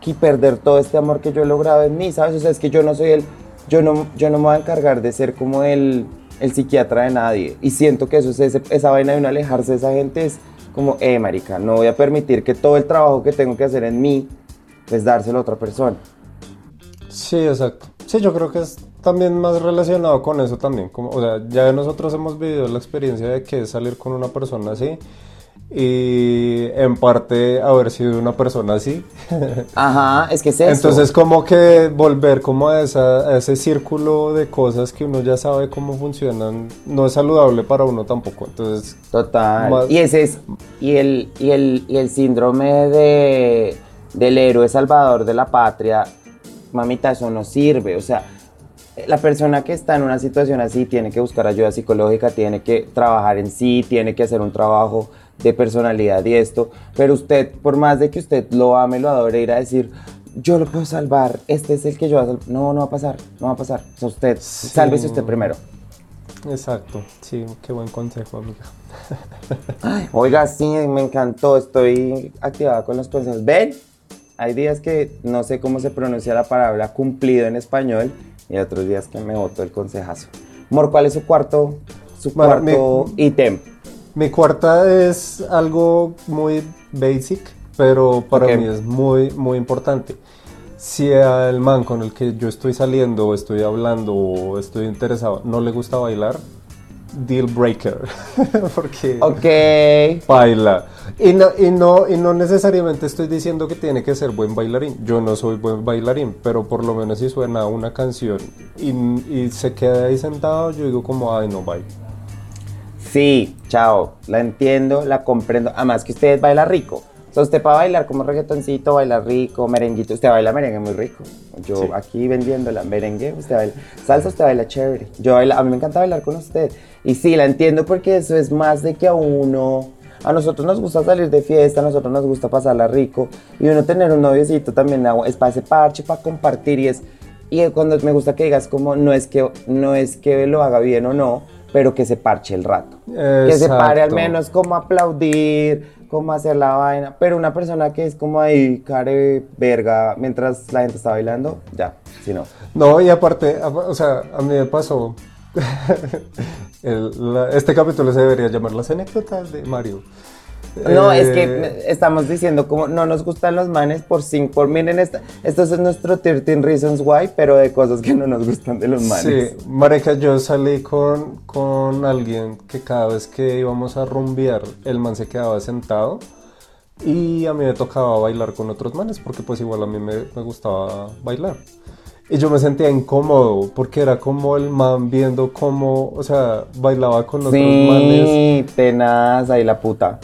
S1: que perder todo este amor que yo he logrado en mí, ¿sabes? O sea, es que yo no soy el yo no yo no me voy a encargar de ser como el el psiquiatra de nadie y siento que eso es ese- esa vaina de uno alejarse de esa gente es como, eh, marica, no voy a permitir que todo el trabajo que tengo que hacer en mí pues dárselo a otra persona.
S2: Sí, exacto. Sí, yo creo que es también más relacionado con eso también. Como, o sea, ya nosotros hemos vivido la experiencia de que es salir con una persona así y en parte haber sido una persona así. [laughs]
S1: Ajá, es que es eso.
S2: Entonces como que volver como a, esa- a ese círculo de cosas que uno ya sabe cómo funcionan no es saludable para uno tampoco. Entonces,
S1: Total.
S2: Más-
S1: Y ese es y el y el y el síndrome de del héroe salvador de la patria, mamita, eso no sirve, o sea, la persona que está en una situación así tiene que buscar ayuda psicológica, tiene que trabajar en sí, tiene que hacer un trabajo de personalidad y esto, pero usted, por más de que usted lo ame, lo adore, ir a decir, yo lo puedo salvar, este es el que yo voy a salvar, no, no va a pasar, no va a pasar, o sea, usted,
S2: Sí.
S1: sálvese usted primero.
S2: exacto. Sí, qué buen consejo, amiga.
S1: Oiga, sí, me encantó. Estoy activada con los consejos. ¿Ven? Hay días que no sé cómo se pronuncia la palabra cumplido en español y otros días que me boto el consejazo. Amor, ¿cuál es su cuarto, su
S2: Bueno,
S1: cuarto
S2: mi-
S1: ítem?
S2: Mi cuarta es algo muy basic, pero para
S1: Ok.
S2: mí es muy, muy importante. Si al man con el que yo estoy saliendo o estoy hablando o estoy interesado no le gusta bailar, deal breaker. [laughs] Porque
S1: Ok.
S2: baila. Y no, y, no, y no necesariamente estoy diciendo que tiene que ser buen bailarín. Yo no soy buen bailarín, pero por lo menos si suena una canción y, y se queda ahí sentado, yo digo como, ay, no, bye.
S1: Sí, chao. La entiendo, la comprendo. Además que usted baila rico. Sea, usted para bailar como reggaetoncito, baila rico, merenguito. Usted baila merengue muy rico. Yo
S2: Sí.
S1: aquí vendiéndola, merengue, usted baila. Salsa, usted baila chévere. Yo baila, a mí me encanta bailar con usted. Y sí, la entiendo porque eso es más de que a uno. A nosotros nos gusta salir de fiesta, a nosotros nos gusta pasarla rico. Y uno tener un noviecito también es para ese parche, para compartir. Y es. Y cuando me gusta que digas como no es que no es que lo haga bien o no, pero que se parche el rato. Que se pare al menos como aplaudir, como hacer la vaina. Pero una persona que es como ahí, care verga, mientras la gente está bailando, ya, si no.
S2: No, y aparte, o sea, a mí me pasó. [laughs] el- la- este capítulo se debería llamar Las anécdotas de Mario.
S1: No, es
S2: Eh,
S1: que estamos diciendo como no nos gustan los manes por cinco, por miren, esta, esto es nuestro 13 Reasons Why, pero de cosas que no nos gustan de los manes.
S2: Sí, marica, yo salí con, con alguien que cada vez que íbamos a rumbear, el man se quedaba sentado y a mí me tocaba bailar con otros manes porque pues igual a mí me, me gustaba bailar. Y yo me sentía incómodo porque era como el man viendo cómo, o sea, bailaba con otros manes.
S1: Sí, tenaz, ahí la puta.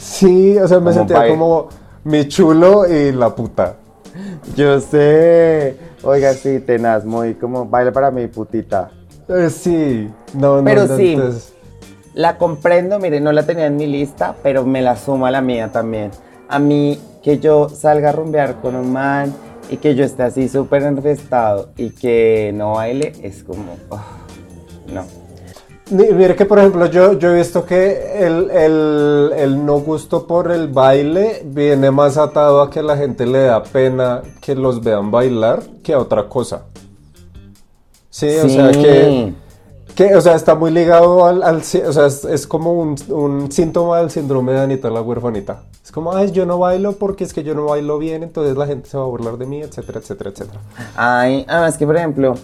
S2: Sí, o sea, me sentía como mi chulo y la puta.
S1: Yo sé. Oiga, sí, tenaz, muy como baila para mi putita.
S2: Eh, sí, no, no,
S1: Pero
S2: no,
S1: sí.
S2: entonces-
S1: La comprendo, mire, no la tenía en mi lista, pero me la sumo a la mía también. A mí, que yo salga a rumbear con un man y que yo esté así súper enfestado y que no baile, es como, ah, no.
S2: Mire que, por ejemplo, yo, yo he visto que el, el- el no gusto por el baile viene más atado a que la gente le da pena que los vean bailar que a otra cosa. Sí, o sea que, que, o sea, está muy ligado al, o sea, es, es como un, un síntoma del síndrome de Anita la huerfanita. Es como, ay, yo no bailo porque es que yo no bailo bien, entonces la gente se va a burlar de mí, etcétera, etcétera, etcétera.
S1: Ay, además que, por ejemplo,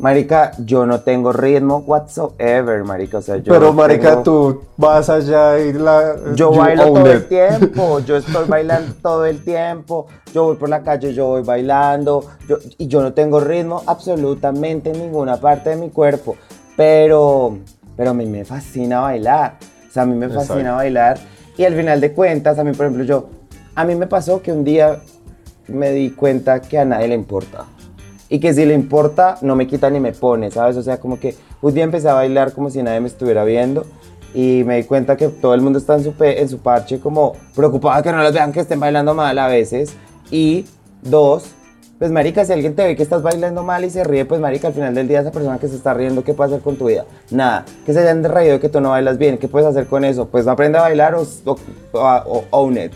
S1: marica, yo no tengo ritmo whatsoever, marica, o sea, yo
S2: Pero, marica,
S1: tengo-
S2: tú vas allá y la...
S1: Yo bailo todo el tiempo, [laughs] yo estoy bailando todo el tiempo, yo voy por la calle, yo voy bailando, yo- y yo no tengo ritmo absolutamente en ninguna parte de mi cuerpo, pero, pero a mí me fascina bailar, o sea, a mí me fascina
S2: Exacto.
S1: bailar, y al final de cuentas, a mí, por ejemplo, yo, a mí me pasó que un día me di cuenta que a nadie le importa. Y que si le importa, no me quita ni me pone, ¿sabes? O sea, como que un día empecé a bailar como si nadie me estuviera viendo y me di cuenta que todo el mundo está en su, en su parche como preocupada que no los vean que estén bailando mal a veces. Y dos, pues marica, si alguien te ve que estás bailando mal y se ríe, pues marica, al final del día esa persona que se está riendo, ¿qué puede hacer con tu vida? Nada, que se hayan reído de que tú no bailas bien, ¿qué puedes hacer con eso? Pues aprende a bailar o, o, o own it.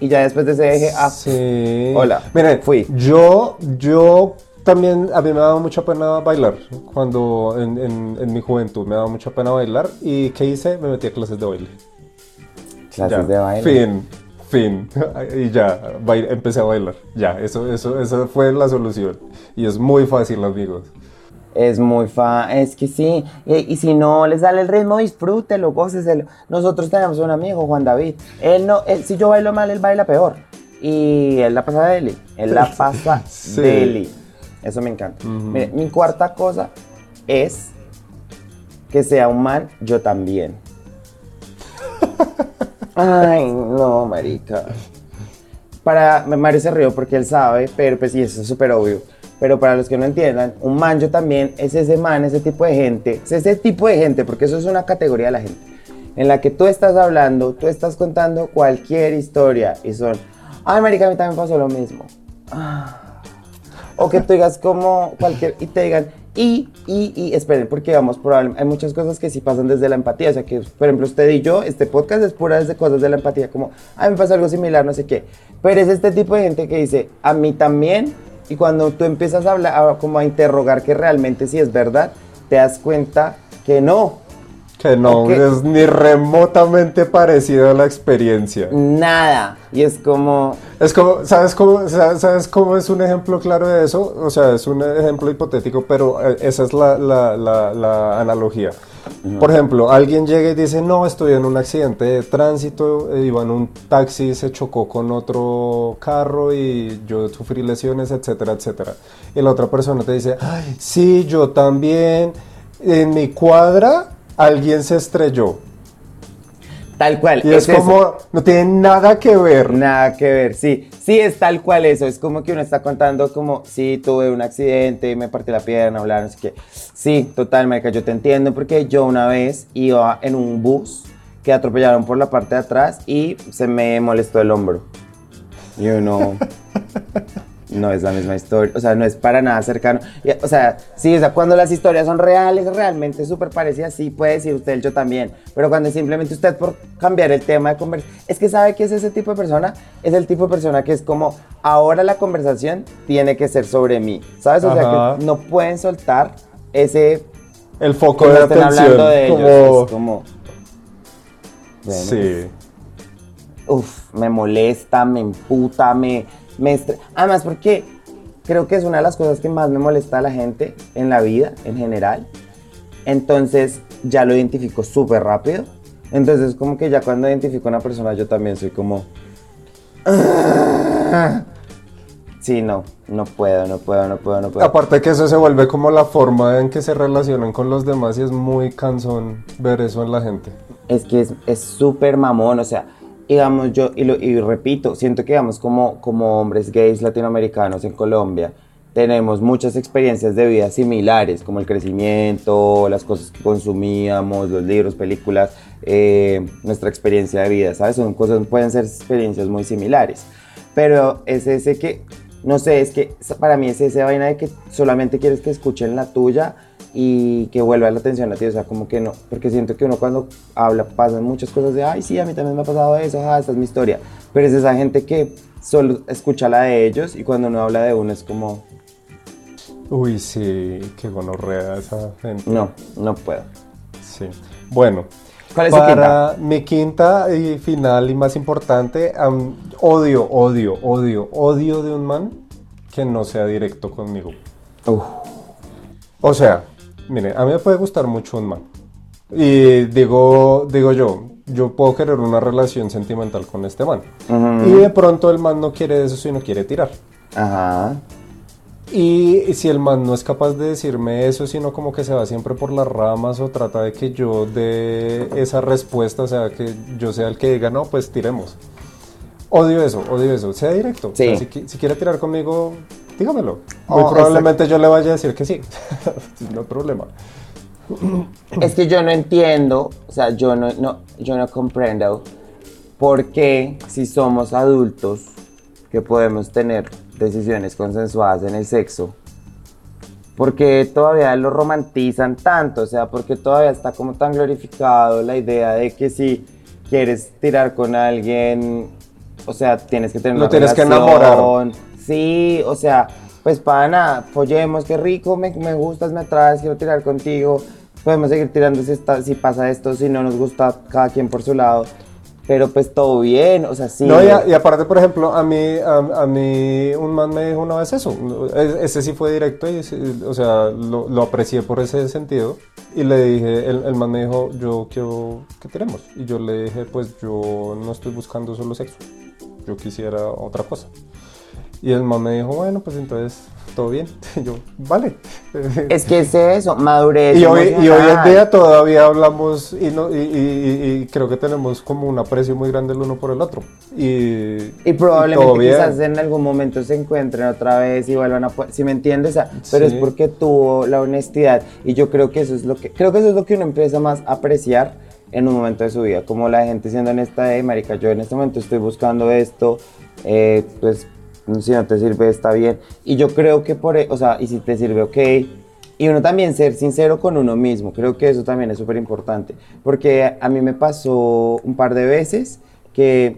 S1: Y ya después de ese eje, ah,
S2: Sí.
S1: Hola,
S2: Miren,
S1: fui.
S2: Yo, yo también, a mí me daba mucha pena bailar cuando en, en- en mi juventud me daba mucha pena bailar. ¿Y qué hice? Me metí a clases de baile.
S1: clases
S2: Ya.
S1: de baile.
S2: Fin, fin. [laughs] Y ya, bail- empecé a bailar. Ya, eso, eso, eso fue la solución. Y es muy fácil, amigos.
S1: Es muy fa, es que sí. Y, y si no le sale el ritmo, disfrútelo, góceselo. Nosotros tenemos un amigo, Juan David. Él no, él- si yo bailo mal, él baila peor. Y él la pasa deli. Él la [laughs] pasa
S2: Sí.
S1: deli. Eso me encanta. Mire, mi cuarta cosa es que sea un man, yo también. [laughs] Ay, no, marica. Para Mario se rió porque él sabe, pero pues sí, eso es súper obvio. Pero para los que no entiendan, un man yo también es ese man, ese tipo de gente, es ese tipo de gente, porque eso es una categoría de la gente, en la que tú estás hablando, tú estás contando cualquier historia y son, ay, marica, a mí también pasó lo mismo. Ah. O que tú digas como cualquier, y te digan, y, y, y, esperen, porque vamos, hay muchas cosas que sí pasan desde la empatía, o sea que, por ejemplo, usted y yo, este podcast es pura de cosas de la empatía, como, a mí me pasa algo similar, no sé qué, pero es este tipo de gente que dice, a mí también, y cuando tú empiezas a hablar, a- como a interrogar que realmente sí es verdad, te das cuenta que no,
S2: Que no es ni remotamente parecido a la experiencia.
S1: nada, y es como,
S2: Es como, ¿sabes cómo, sa- ¿sabes cómo es un ejemplo claro de eso? O sea, es un ejemplo hipotético, pero eh, esa es la, la- la- la analogía. Por ejemplo, alguien llega y dice, no, estoy en un accidente de tránsito, eh, iba en un taxi, se chocó con otro carro y yo sufrí lesiones, etcétera, etcétera. Y la otra persona te dice, "Ay, sí, yo también, en mi cuadra alguien se estrelló.
S1: Tal cual.
S2: Y es, como, no tiene nada que ver.
S1: Nada que ver, sí. Sí, es tal cual eso. Es como que uno está contando como, sí, tuve un accidente, me partí la pierna, bla, no sé qué. Sí, total, marica, yo te entiendo porque yo una vez iba en un bus que atropellaron por la parte de atrás y se me molestó el hombro. Y uno... [laughs] No es la misma historia, o sea, no es para nada cercano. O sea, sí, o sea, cuando las historias son reales, realmente súper parecidas, sí puede decir usted el yo también. Pero cuando simplemente usted por cambiar el tema de conversación, es que sabe que es ese tipo de persona, es el tipo de persona que es como, ahora la conversación tiene que ser sobre mí, ¿sabes? O sea, que no pueden soltar ese
S2: El foco de
S1: estén
S2: atención.
S1: hablando de ellos.
S2: como-
S1: Es como, bueno,
S2: Sí.
S1: uf, me molesta, me emputa, me, me Además, porque creo que es una de las cosas que más me molesta a la gente en la vida, en general. Entonces, ya lo identifico súper rápido. Entonces, como que ya cuando identifico a una persona, yo también soy como... Sí, no, no puedo, no puedo, no puedo, no puedo.
S2: Aparte que eso se vuelve como la forma en que se relacionan con los demás y es muy cansón ver eso en la gente.
S1: Es que es súper mamón, o sea, digamos yo, y, lo, y repito, siento que digamos como, como hombres gays latinoamericanos en Colombia, tenemos muchas experiencias de vida similares, como el crecimiento, las cosas que consumíamos, los libros, películas, eh, nuestra experiencia de vida, ¿sabes? Son cosas, pueden ser experiencias muy similares, pero es ese que, no sé, es que para mí es esa vaina de que solamente quieres que escuchen la tuya y que vuelva la atención a ti, o sea, como que no, porque siento que uno cuando habla pasan muchas cosas de, ay, sí, a mí también me ha pasado eso, ah, esta es mi historia, pero es esa gente que solo escucha la de ellos y cuando uno habla de uno es como,
S2: Uy, sí, qué gonorrea esa gente.
S1: no, no puedo.
S2: Sí. Bueno,
S1: ¿Cuál es
S2: para mi quinta y final y más importante, odio, odio, odio, odio de un man que no sea directo conmigo.
S1: Uf,
S2: O sea, mire, a mí me puede gustar mucho un man. Y digo, digo yo, yo puedo querer una relación sentimental con este man. Y de pronto el man no quiere eso, sino quiere tirar.
S1: ajá,
S2: Y si el man no es capaz de decirme eso, sino como que se va siempre por las ramas o trata de que yo dé esa respuesta, o sea, que yo sea el que diga, no, pues tiremos. Odio eso, odio eso. Sea directo. O sea,
S1: Sí.
S2: si quiere tirar conmigo, dígamelo.
S1: Oh,
S2: Muy probablemente yo le vaya a decir que sí. [laughs] no hay problema.
S1: Es que yo no entiendo, o sea, yo no, no, yo no comprendo por qué si somos adultos que podemos tener decisiones consensuadas en el sexo, porque todavía lo romantizan tanto, o sea, porque todavía está como tan glorificado la idea de que si quieres tirar con alguien, o sea, tienes que tener
S2: Lo
S1: una
S2: tienes que
S1: relación.
S2: enamorar.
S1: Sí, o sea, pues pana, follemos, qué rico, me, me gustas, me atraes, quiero tirar contigo. Podemos seguir tirando si, está- si pasa esto, si no nos gusta cada quien por su lado. Pero pues todo bien, o sea, sí.
S2: No, y, aparte, por ejemplo, a mí, a, mí un man me dijo una vez eso. Es- Ese sí fue directo, y, o sea, lo, lo aprecié por ese sentido. Y le dije, el, el man me dijo, yo quiero que tiremos. Y yo le dije, pues yo no estoy buscando solo sexo. Yo quisiera otra cosa. Y el man me dijo, bueno, pues entonces, todo bien. [laughs] Yo, vale. [laughs]
S1: Es que es eso, madurez.
S2: Y hoy, y hoy en día todavía hablamos y, no, y, y- y- creo que tenemos como un aprecio muy grande el uno por el otro. Y,
S1: Y probablemente quizás en algún momento se encuentren otra vez y vuelvan a... Si me entiendes? Pero
S2: Sí.
S1: es porque tuvo la honestidad. Y yo creo que eso es lo que... Creo que eso es lo que uno empieza más a apreciar en un momento de su vida. Como la gente siendo honesta de, marica, yo en este momento estoy buscando esto, eh, pues si no te sirve está bien. Y yo creo que por... e- O sea, y si te sirve, ok. Y uno también ser sincero con uno mismo. Creo que eso también es súper importante. Porque a mí me pasó un par de veces que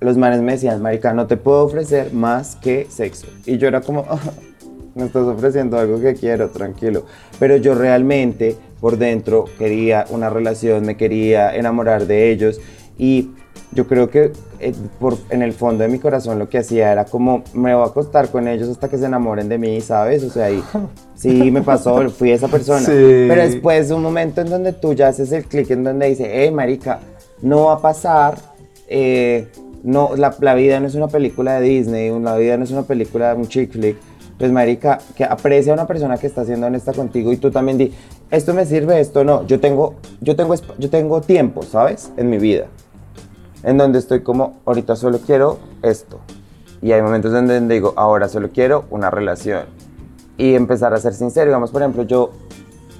S1: los manes me decían, marica, no te puedo ofrecer más que sexo. Y yo era como, "Ah, me estás ofreciendo algo que quiero, tranquilo. Pero yo realmente por dentro quería una relación, me quería enamorar de ellos. Y yo creo que eh, por, en el fondo de mi corazón lo que hacía era como, me voy a acostar con ellos hasta que se enamoren de mí, ¿sabes? O sea, y [laughs] sí me pasó, fui esa persona.
S2: Sí.
S1: Pero después un momento en donde tú ya haces el clic en donde dice, hey, marica, no va a pasar, eh, no, la, la vida no es una película de Disney, la vida no es una película de un chick flick. Pues, marica, que aprecia a una persona que está siendo honesta contigo y tú también di, esto me sirve, esto no. Yo tengo, yo tengo, yo tengo tiempo, ¿sabes? En mi vida. En donde estoy como, ahorita solo quiero esto. Y hay momentos en donde digo, ahora solo quiero una relación. Y empezar a ser sincero. Digamos, por ejemplo, yo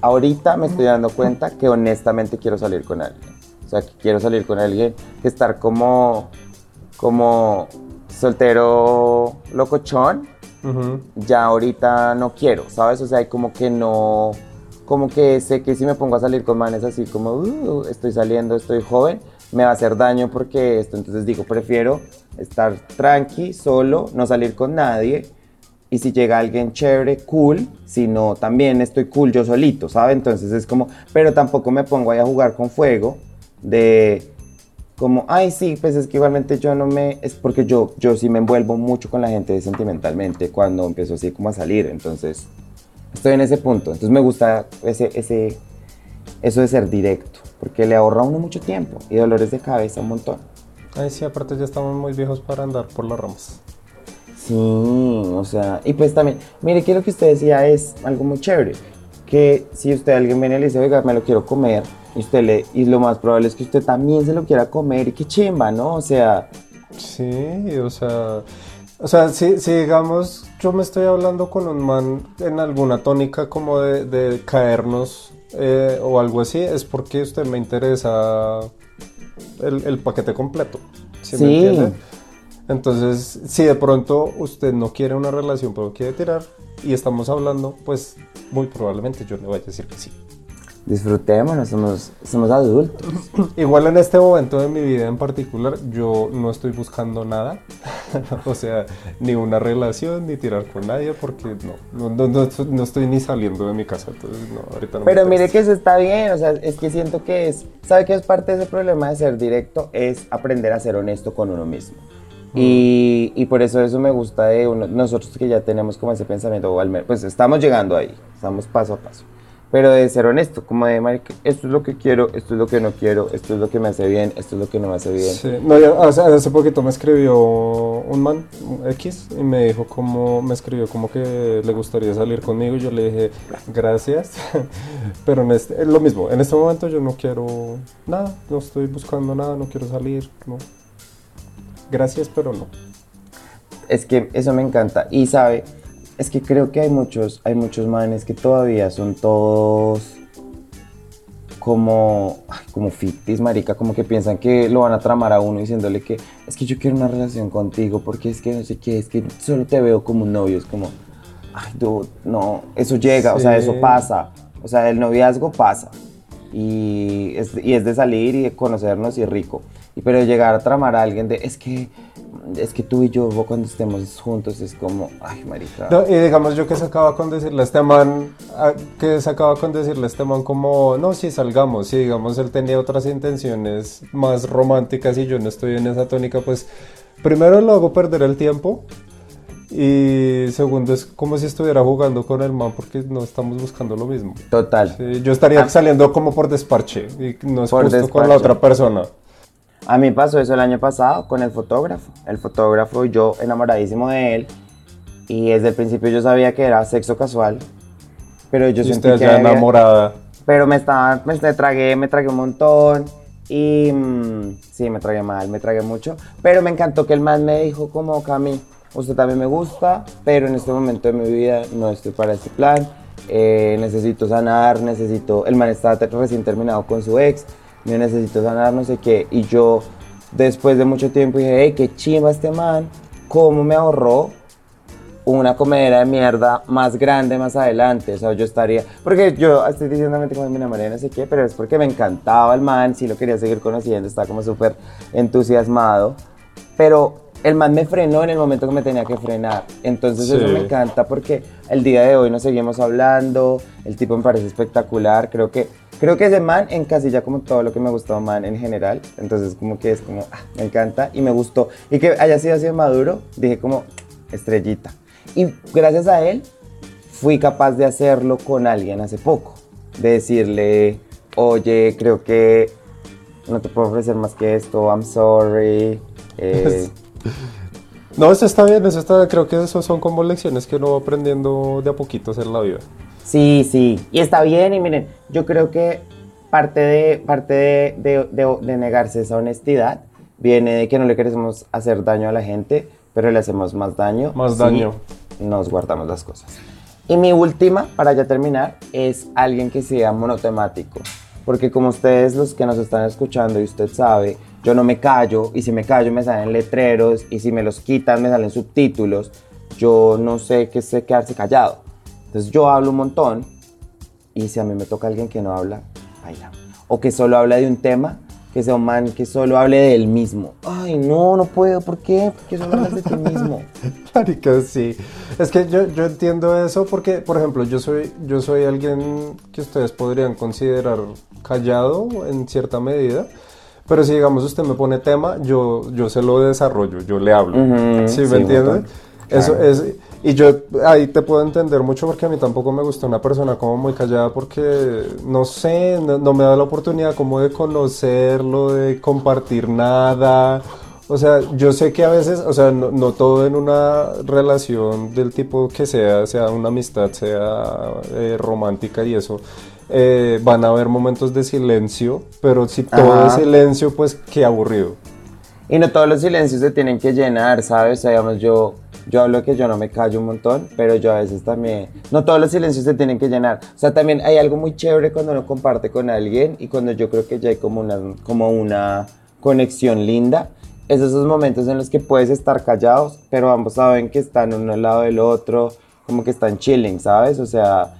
S1: ahorita me estoy dando cuenta que honestamente quiero salir con alguien. O sea, que quiero salir con alguien, que estar como, como soltero locochón,
S2: Ujú.
S1: ya ahorita no quiero, ¿sabes? O sea, hay como que no, como que sé que si me pongo a salir con manes así como, "Uh, estoy saliendo, estoy joven, me va a hacer daño porque esto, entonces digo, prefiero estar tranqui, solo, no salir con nadie. Y si llega alguien chévere, cool, si no, también estoy cool yo solito, ¿sabes? Entonces es como, pero tampoco me pongo ahí a jugar con fuego de, como, ay, sí, pues es que igualmente yo no me, es porque yo, yo sí me envuelvo mucho con la gente sentimentalmente cuando empiezo así como a salir, entonces estoy en ese punto, entonces me gusta ese, eso de ser directo, porque le ahorra a uno mucho tiempo y dolores de cabeza un montón.
S2: Ay, sí, aparte ya estamos muy viejos para andar por las ramas.
S1: Sí, o sea, y pues también, mire que lo que usted decía es algo muy chévere, que si usted alguien viene y le dice, oiga, me lo quiero comer, y usted le, y lo más probable es que usted también se lo quiera comer, y qué chimba, ¿no? O sea,
S2: Sí, o sea, o sea, si, si digamos, yo me estoy hablando con un man en alguna tónica como de, de caernos eh, o algo así, es porque usted me interesa el, el paquete completo. ¿sí me
S1: Sí.
S2: entiende? Entonces, si de pronto usted no quiere una relación, pero quiere tirar y estamos hablando, pues muy probablemente yo le vaya a decir que sí.
S1: Disfrutémonos, somos, somos adultos. [coughs]
S2: Igual en este momento de mi vida en particular, yo no estoy buscando nada, [laughs] o sea, ni una relación, ni tirar con nadie, porque no, no, no, no estoy- no estoy ni saliendo de mi casa, entonces no, ahorita no me
S1: Pero mire que eso está bien, o sea, es que siento que es, ¿sabe qué es parte de ese problema de ser directo? Es aprender a ser honesto con uno mismo. Y, y por eso eso me gusta de uno- nosotros que ya tenemos como ese pensamiento, o al menos, pues estamos llegando ahí, estamos paso a paso. Pero de ser honesto, como de, marica, esto es lo que quiero, esto es lo que no quiero, esto es lo que me hace bien, esto es lo que no me hace bien.
S2: Sí, no, ya- hace, hace poquito me escribió un man, un X, y me dijo como, me escribió como que le gustaría salir conmigo, y yo le dije, gracias, [laughs] pero en este, es lo mismo, en este momento yo no quiero nada, no estoy buscando nada, no quiero salir, no. Gracias, pero no.
S1: Es que eso me encanta. Y sabe, es que creo que hay muchos, hay muchos manes que todavía son todos como, ay, como fictis, marica, como que piensan que lo van a tramar a uno diciéndole que es que yo quiero una relación contigo porque es que no sé qué, es que solo te veo como un novio. Es como, ay, dude, no, eso llega, o sea, eso pasa. O sea, el noviazgo pasa. Y es, y es de salir y de conocernos y rico. Y pero llegar a tramar a alguien de, es que, es que tú y yo cuando estemos juntos es como, ay, marica.
S2: No, y digamos yo que sacaba con decirle a este man, a- que sacaba con decirle a este man como, no, si salgamos, si digamos él tenía otras intenciones más románticas y yo no estoy en esa tónica, pues primero lo hago perder el tiempo y segundo es como si estuviera jugando con el man porque no estamos buscando lo mismo.
S1: Total.
S2: Sí, yo estaría
S1: Ah.
S2: saliendo como por desparche y no es
S1: Por
S2: justo con la
S1: desparche.
S2: otra persona.
S1: A mí pasó eso el año pasado con el fotógrafo. El fotógrafo, yo enamoradísimo de él. Y desde el principio yo sabía que era sexo casual. Pero yo sentí que
S2: ya
S1: había-
S2: enamorada.
S1: Pero me estaba, me, me tragué, me tragué un montón. Y mm, sí, me tragué mal, me tragué mucho. Pero me encantó que el man me dijo como, Cami, usted también me gusta, pero en este momento de mi vida no estoy para este plan. Eh, necesito sanar, necesito... El man estaba te- recién terminado con su ex. Yo necesito sanar, no sé qué. Y yo, después de mucho tiempo, dije, hey, qué chimba este man. ¿Cómo me ahorró una comedera de mierda más grande más adelante. O sea, yo estaría. Porque yo estoy diciéndome como me enamoré, no sé qué, pero es porque me encantaba el man, sí lo quería seguir conociendo, estaba como súper entusiasmado. Pero el man me frenó en el momento que me tenía que frenar. Entonces,
S2: Sí.
S1: eso me encanta porque el día de hoy nos seguimos hablando. El tipo me parece espectacular. Creo que. Creo que ese man encasilla como todo lo que me gustó man en general. Entonces como que es como, ah, me encanta y me gustó. Y que haya sido así de maduro, dije como, estrellita. Y gracias a él fui capaz de hacerlo con alguien hace poco. De decirle, oye, creo que no te puedo ofrecer más que esto, I'm sorry. eh, [laughs]
S2: No, eso está bien, eso está, creo que eso son como lecciones que uno va aprendiendo de a poquitos en la vida.
S1: Sí, sí, y está bien, y miren, yo creo que parte de, parte de, de- de- de negarse esa honestidad viene de que no le queremos hacer daño a la gente, pero le hacemos más daño.
S2: Más
S1: si
S2: daño.
S1: Nos guardamos las cosas. Y mi última, para ya terminar, es alguien que sea monotemático. Porque como ustedes los que nos están escuchando y usted sabe, yo no me callo y si me callo me salen letreros y si me los quitan me salen subtítulos. Yo no sé qué sé quedarse callado. Entonces yo hablo un montón y si a mí me toca alguien que no habla, baila. O que solo habla de un tema, que sea un man que solo hable de él mismo. Ay, no, no puedo. ¿Por qué? Porque solo hablas de ti mismo. [laughs]
S2: Marica, sí. Es que yo, yo entiendo eso porque, por ejemplo, yo soy, yo soy alguien que ustedes podrían considerar callado en cierta medida, Pero si digamos usted me pone tema, yo, yo se lo desarrollo, yo le hablo.
S1: Ujú,
S2: ¿Sí
S1: sí,
S2: me
S1: un
S2: entiende? Eso
S1: Claro.
S2: es, y yo ahí te puedo entender mucho porque a mí tampoco me gusta una persona como muy callada porque no sé, no, no me da la oportunidad como de conocerlo, de compartir nada. O sea, yo sé que a veces, o sea, no, no todo en una relación del tipo que sea, sea una amistad, sea eh, romántica y eso, eh, van a haber momentos de silencio, pero si todo
S1: Ajá.
S2: es silencio, pues qué aburrido.
S1: Y no todos los silencios se tienen que llenar, ¿sabes? Digamos, yo, yo hablo que yo no me callo un montón, pero yo a veces también... No todos los silencios se tienen que llenar. O sea, también hay algo muy chévere cuando uno comparte con alguien y cuando yo creo que ya hay como una, como una conexión linda. Es esos momentos en los que puedes estar callados, pero ambos saben que están uno al lado del otro, como que están chilling, ¿sabes? O sea,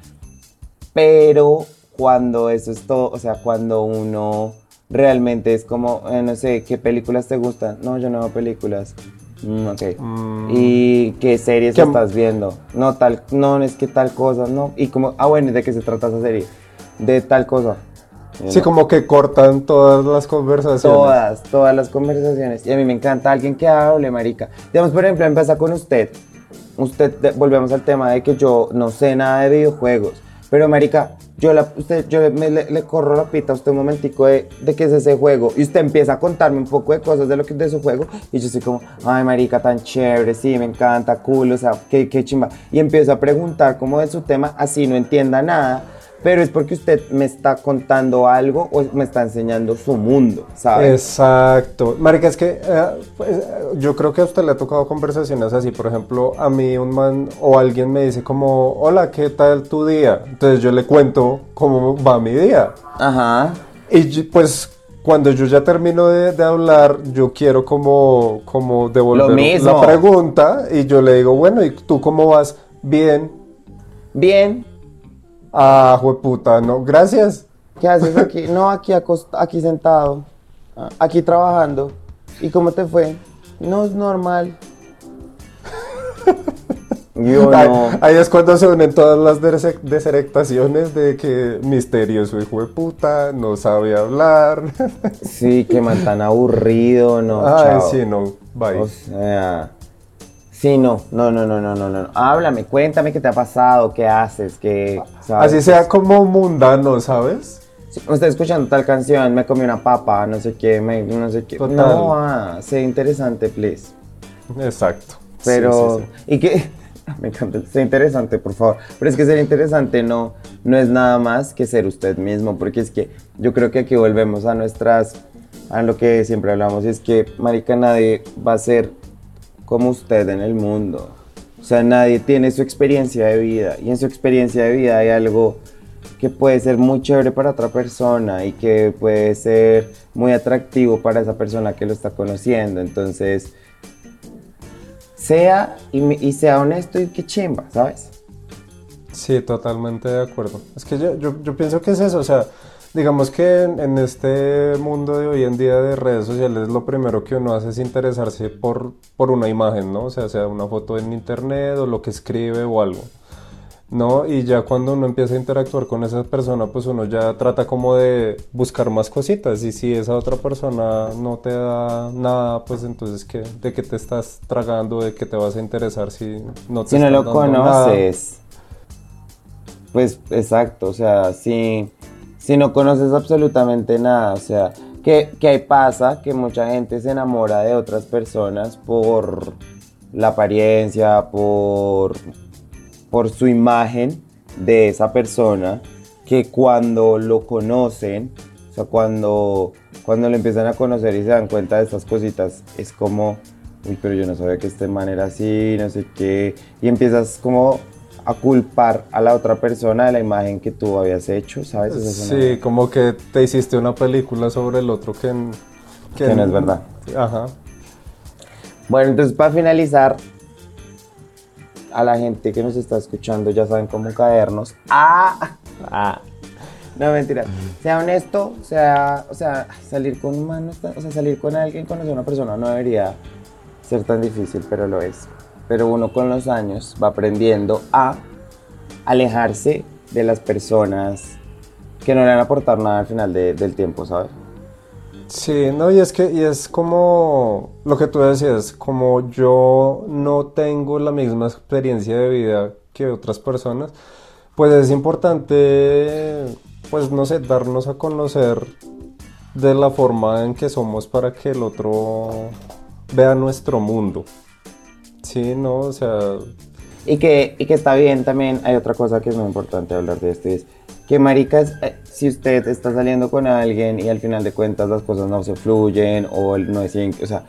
S1: pero cuando eso es todo, o sea, cuando uno realmente es como, eh, no sé, ¿qué películas te gustan? No, yo no veo películas. Mm, ok.
S2: Mm.
S1: ¿Y qué series
S2: ¿Qué-
S1: estás viendo? No, tal, no, es que tal cosa, no. Y como, ah, bueno, ¿y ¿de qué se trata esa serie? De tal cosa.
S2: Sí,
S1: no.
S2: como que cortan todas las conversaciones.
S1: Todas, todas las conversaciones. Y a mí me encanta alguien que hable, marica. Digamos, por ejemplo, empieza con usted. Usted, volvemos al tema de que yo no sé nada de videojuegos. Pero, marica, yo, la, usted, yo le, corro la pita a usted un momentico de, de qué es ese juego. Y usted empieza a contarme un poco de cosas de lo que de su juego. Y yo soy como, ay, marica, tan chévere, sí, me encanta, cool, o sea, qué, qué chimba. Y empiezo a preguntar como de su tema, así no entienda nada. Pero es porque usted me está contando algo o me está enseñando su mundo, ¿sabes?
S2: Exacto. Marica, es que eh, pues, eh, yo creo que a usted le ha tocado conversaciones así. Por ejemplo, a mí un man o alguien me dice como, hola, ¿qué tal tu día? Entonces yo le cuento cómo va mi día.
S1: Ajá.
S2: Y pues cuando yo ya termino de, de hablar, yo quiero como, como devolver
S1: Lo mismo.
S2: la pregunta y yo le digo, bueno, ¿y tú cómo vas? Bien.
S1: Bien.
S2: Ah, jueputa, no, gracias.
S1: ¿Qué haces aquí? No, aquí, aquí sentado. Ah, Aquí trabajando. ¿Y cómo te fue? No, es normal. [laughs] Yo
S2: Ahí,
S1: no.
S2: ahí es cuando se unen todas las dese- deserectaciones de que misterioso hijo de puta, no sabe hablar.
S1: Sí, que man tan aburrido, no.
S2: Ay,
S1: chao.
S2: sí, no, bye.
S1: O sea. Sí, no, no, no, no, no, no, no. Háblame, cuéntame qué te ha pasado, qué haces, qué. ¿sabes?
S2: Así sea como mundano, ¿sabes?
S1: Sí, Me estoy escuchando tal canción, me comí una papa, no sé qué, me- no sé qué.
S2: Total.
S1: No, ah, sé interesante, please.
S2: Exacto.
S1: Pero,
S2: Sí, sí, sí.
S1: y que, [laughs] me encanta, sea interesante, por favor. Pero es que ser interesante no, no es nada más que ser usted mismo, porque es que yo creo que aquí volvemos a nuestras, a lo que siempre hablamos, y es que, marica, nadie va a ser como usted en el mundo. O sea, nadie tiene su experiencia de vida, y en su experiencia de vida hay algo que puede ser muy chévere para otra persona y que puede ser muy atractivo para esa persona que lo está conociendo. Entonces, sea y, sea honesto y que chimba, ¿sabes?
S2: Sí, totalmente de acuerdo. Es que yo, yo, yo pienso que es eso, o sea, digamos que en, este mundo de hoy en día de redes sociales lo primero que uno hace es interesarse por, por una imagen, ¿no? O sea, sea una foto en internet o lo que escribe o algo. ¿No? Y ya cuando uno empieza a interactuar con esa persona, pues uno ya trata como de buscar más cositas. Y si esa otra persona no te da nada, pues entonces ¿qué? ¿de qué te estás tragando? ¿De qué te vas a interesar si no te
S1: Si no lo
S2: nada?
S1: conoces, pues exacto, o sea, si, si no conoces absolutamente nada, o sea, que, que pasa que mucha gente se enamora de otras personas por la apariencia, por, por su imagen de esa persona, que cuando lo conocen, o sea, cuando, cuando lo empiezan a conocer y se dan cuenta de estas cositas, es como, uy, pero yo no sabía que este man era así, no sé qué, y empiezas como a culpar a la otra persona de la imagen que tú habías hecho, ¿sabes? Una-
S2: Sí, como que te hiciste una película sobre el otro que,
S1: Que no es verdad.
S2: Ajá.
S1: Bueno, entonces para finalizar, a la gente que nos está escuchando ya saben cómo caernos. ¡Ah! ¡Ah! No, mentira. Sea honesto, sea, o sea, salir con un o sea, salir con alguien, conocer a una persona no debería ser tan difícil, pero lo es. Pero uno con los años va aprendiendo a alejarse de las personas que no le van a aportar nada al final de- del tiempo, ¿sabes?
S2: Sí, no, y es que, y es como lo que tú decías, como yo no tengo la misma experiencia de vida que otras personas, pues es importante, pues no sé, darnos a conocer de la forma en que somos para que el otro vea nuestro mundo. Sí, no, o sea,
S1: Y que, y que está bien también, hay otra cosa que es muy importante hablar de esto, es que maricas, eh, si usted está saliendo con alguien y al final de cuentas las cosas no se fluyen o no es, o sea,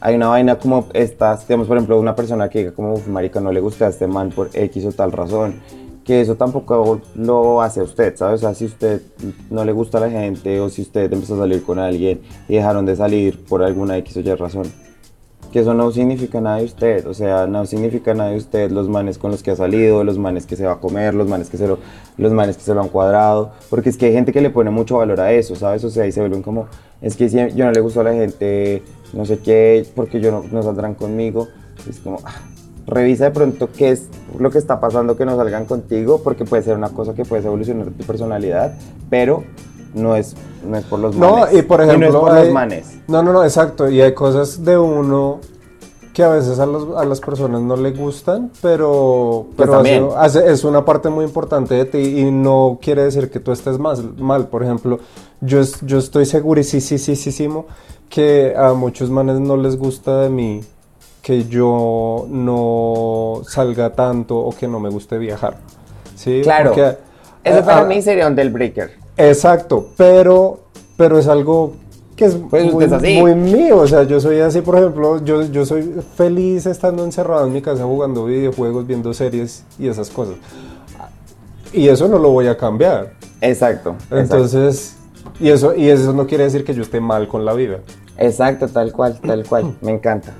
S1: hay una vaina como estas, digamos por ejemplo una persona que diga como, "Uf, marica, no le gusta a este man por X o tal razón, que eso tampoco lo hace a usted, ¿sabes? O sea, si usted no le gusta a la gente o si usted empezó a salir con alguien y dejaron de salir por alguna X o Y razón, que eso no significa nada de usted, o sea, no significa nada de usted los manes con los que ha salido, los manes que se va a comer, los manes que se lo, los manes que se lo han cuadrado, porque es que hay gente que le pone mucho valor a eso, ¿sabes? O sea, ahí se vuelven como, es que si yo no le gusto a la gente, no sé qué, porque yo no, no saldrán conmigo, es como, ah, revisa de pronto qué es lo que está pasando que no salgan contigo, porque puede ser una cosa que puedes evolucionar tu personalidad, pero no es, no es por los
S2: No,
S1: manes.
S2: y por ejemplo,
S1: no es por
S2: hay-
S1: los manes.
S2: No, no, no, exacto. Y hay cosas de uno que a veces a, los- a las personas no le gustan, pero,
S1: Pues
S2: pero
S1: también.
S2: hace- hace- es una parte muy importante de ti y no quiere decir que tú estés más, mal. Por ejemplo, yo, yo estoy segurísimo que a muchos manes no les gusta de mí que yo no salga tanto o que no me guste viajar. ¿Sí?
S1: Claro.
S2: Porque,
S1: Eso
S2: eh,
S1: para
S2: ah,
S1: mí sería un deal breaker.
S2: Exacto, pero, pero es algo que es
S1: Pues usted
S2: muy,
S1: es así.
S2: muy mío. O sea, yo soy así, por ejemplo, yo, yo soy feliz estando encerrado en mi casa jugando videojuegos, viendo series y esas cosas. Y eso no lo voy a cambiar.
S1: Exacto. exacto.
S2: Entonces, y eso, y eso no quiere decir que yo esté mal con la vida.
S1: Exacto, tal cual, tal cual. [clears throat] Me encanta.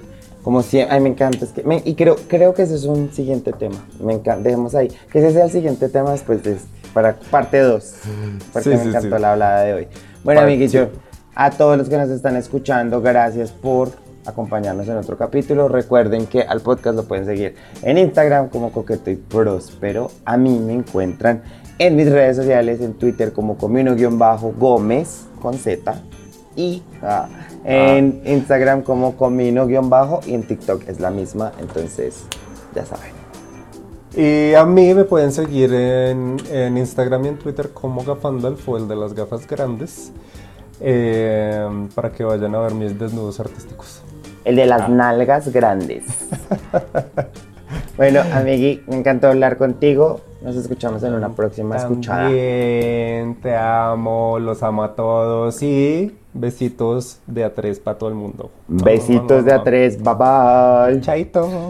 S1: Como si, ay, me encanta. Es que, me- y creo, creo que ese es un siguiente tema. Me encanta. Dejemos ahí. Que ese sea el siguiente tema después de para parte 2. Porque
S2: Sí,
S1: me
S2: sí,
S1: encantó
S2: sí.
S1: la hablada de hoy. Bueno,
S2: Parte-
S1: amiguillos, a todos los que nos están escuchando, gracias por acompañarnos en otro capítulo. Recuerden que al podcast lo pueden seguir en Instagram como Coqueto y Próspero. A mí me encuentran en mis redes sociales, en Twitter como Comino-Gómez con Z y ah, en Instagram como Comino-Bajo y en TikTok es la misma, entonces ya saben.
S2: Y a mí me pueden seguir en, en Instagram y en Twitter como Gafandalfo, el de las gafas grandes, eh, para que vayan a ver mis desnudos artísticos.
S1: El de las nalgas grandes. [laughs] bueno, amigui, me encantó hablar contigo. Nos escuchamos en una próxima escuchada.
S2: También te amo, los amo a todos y besitos de a tres para todo el mundo.
S1: Besitos de a tres, bye bye.
S2: Chaito.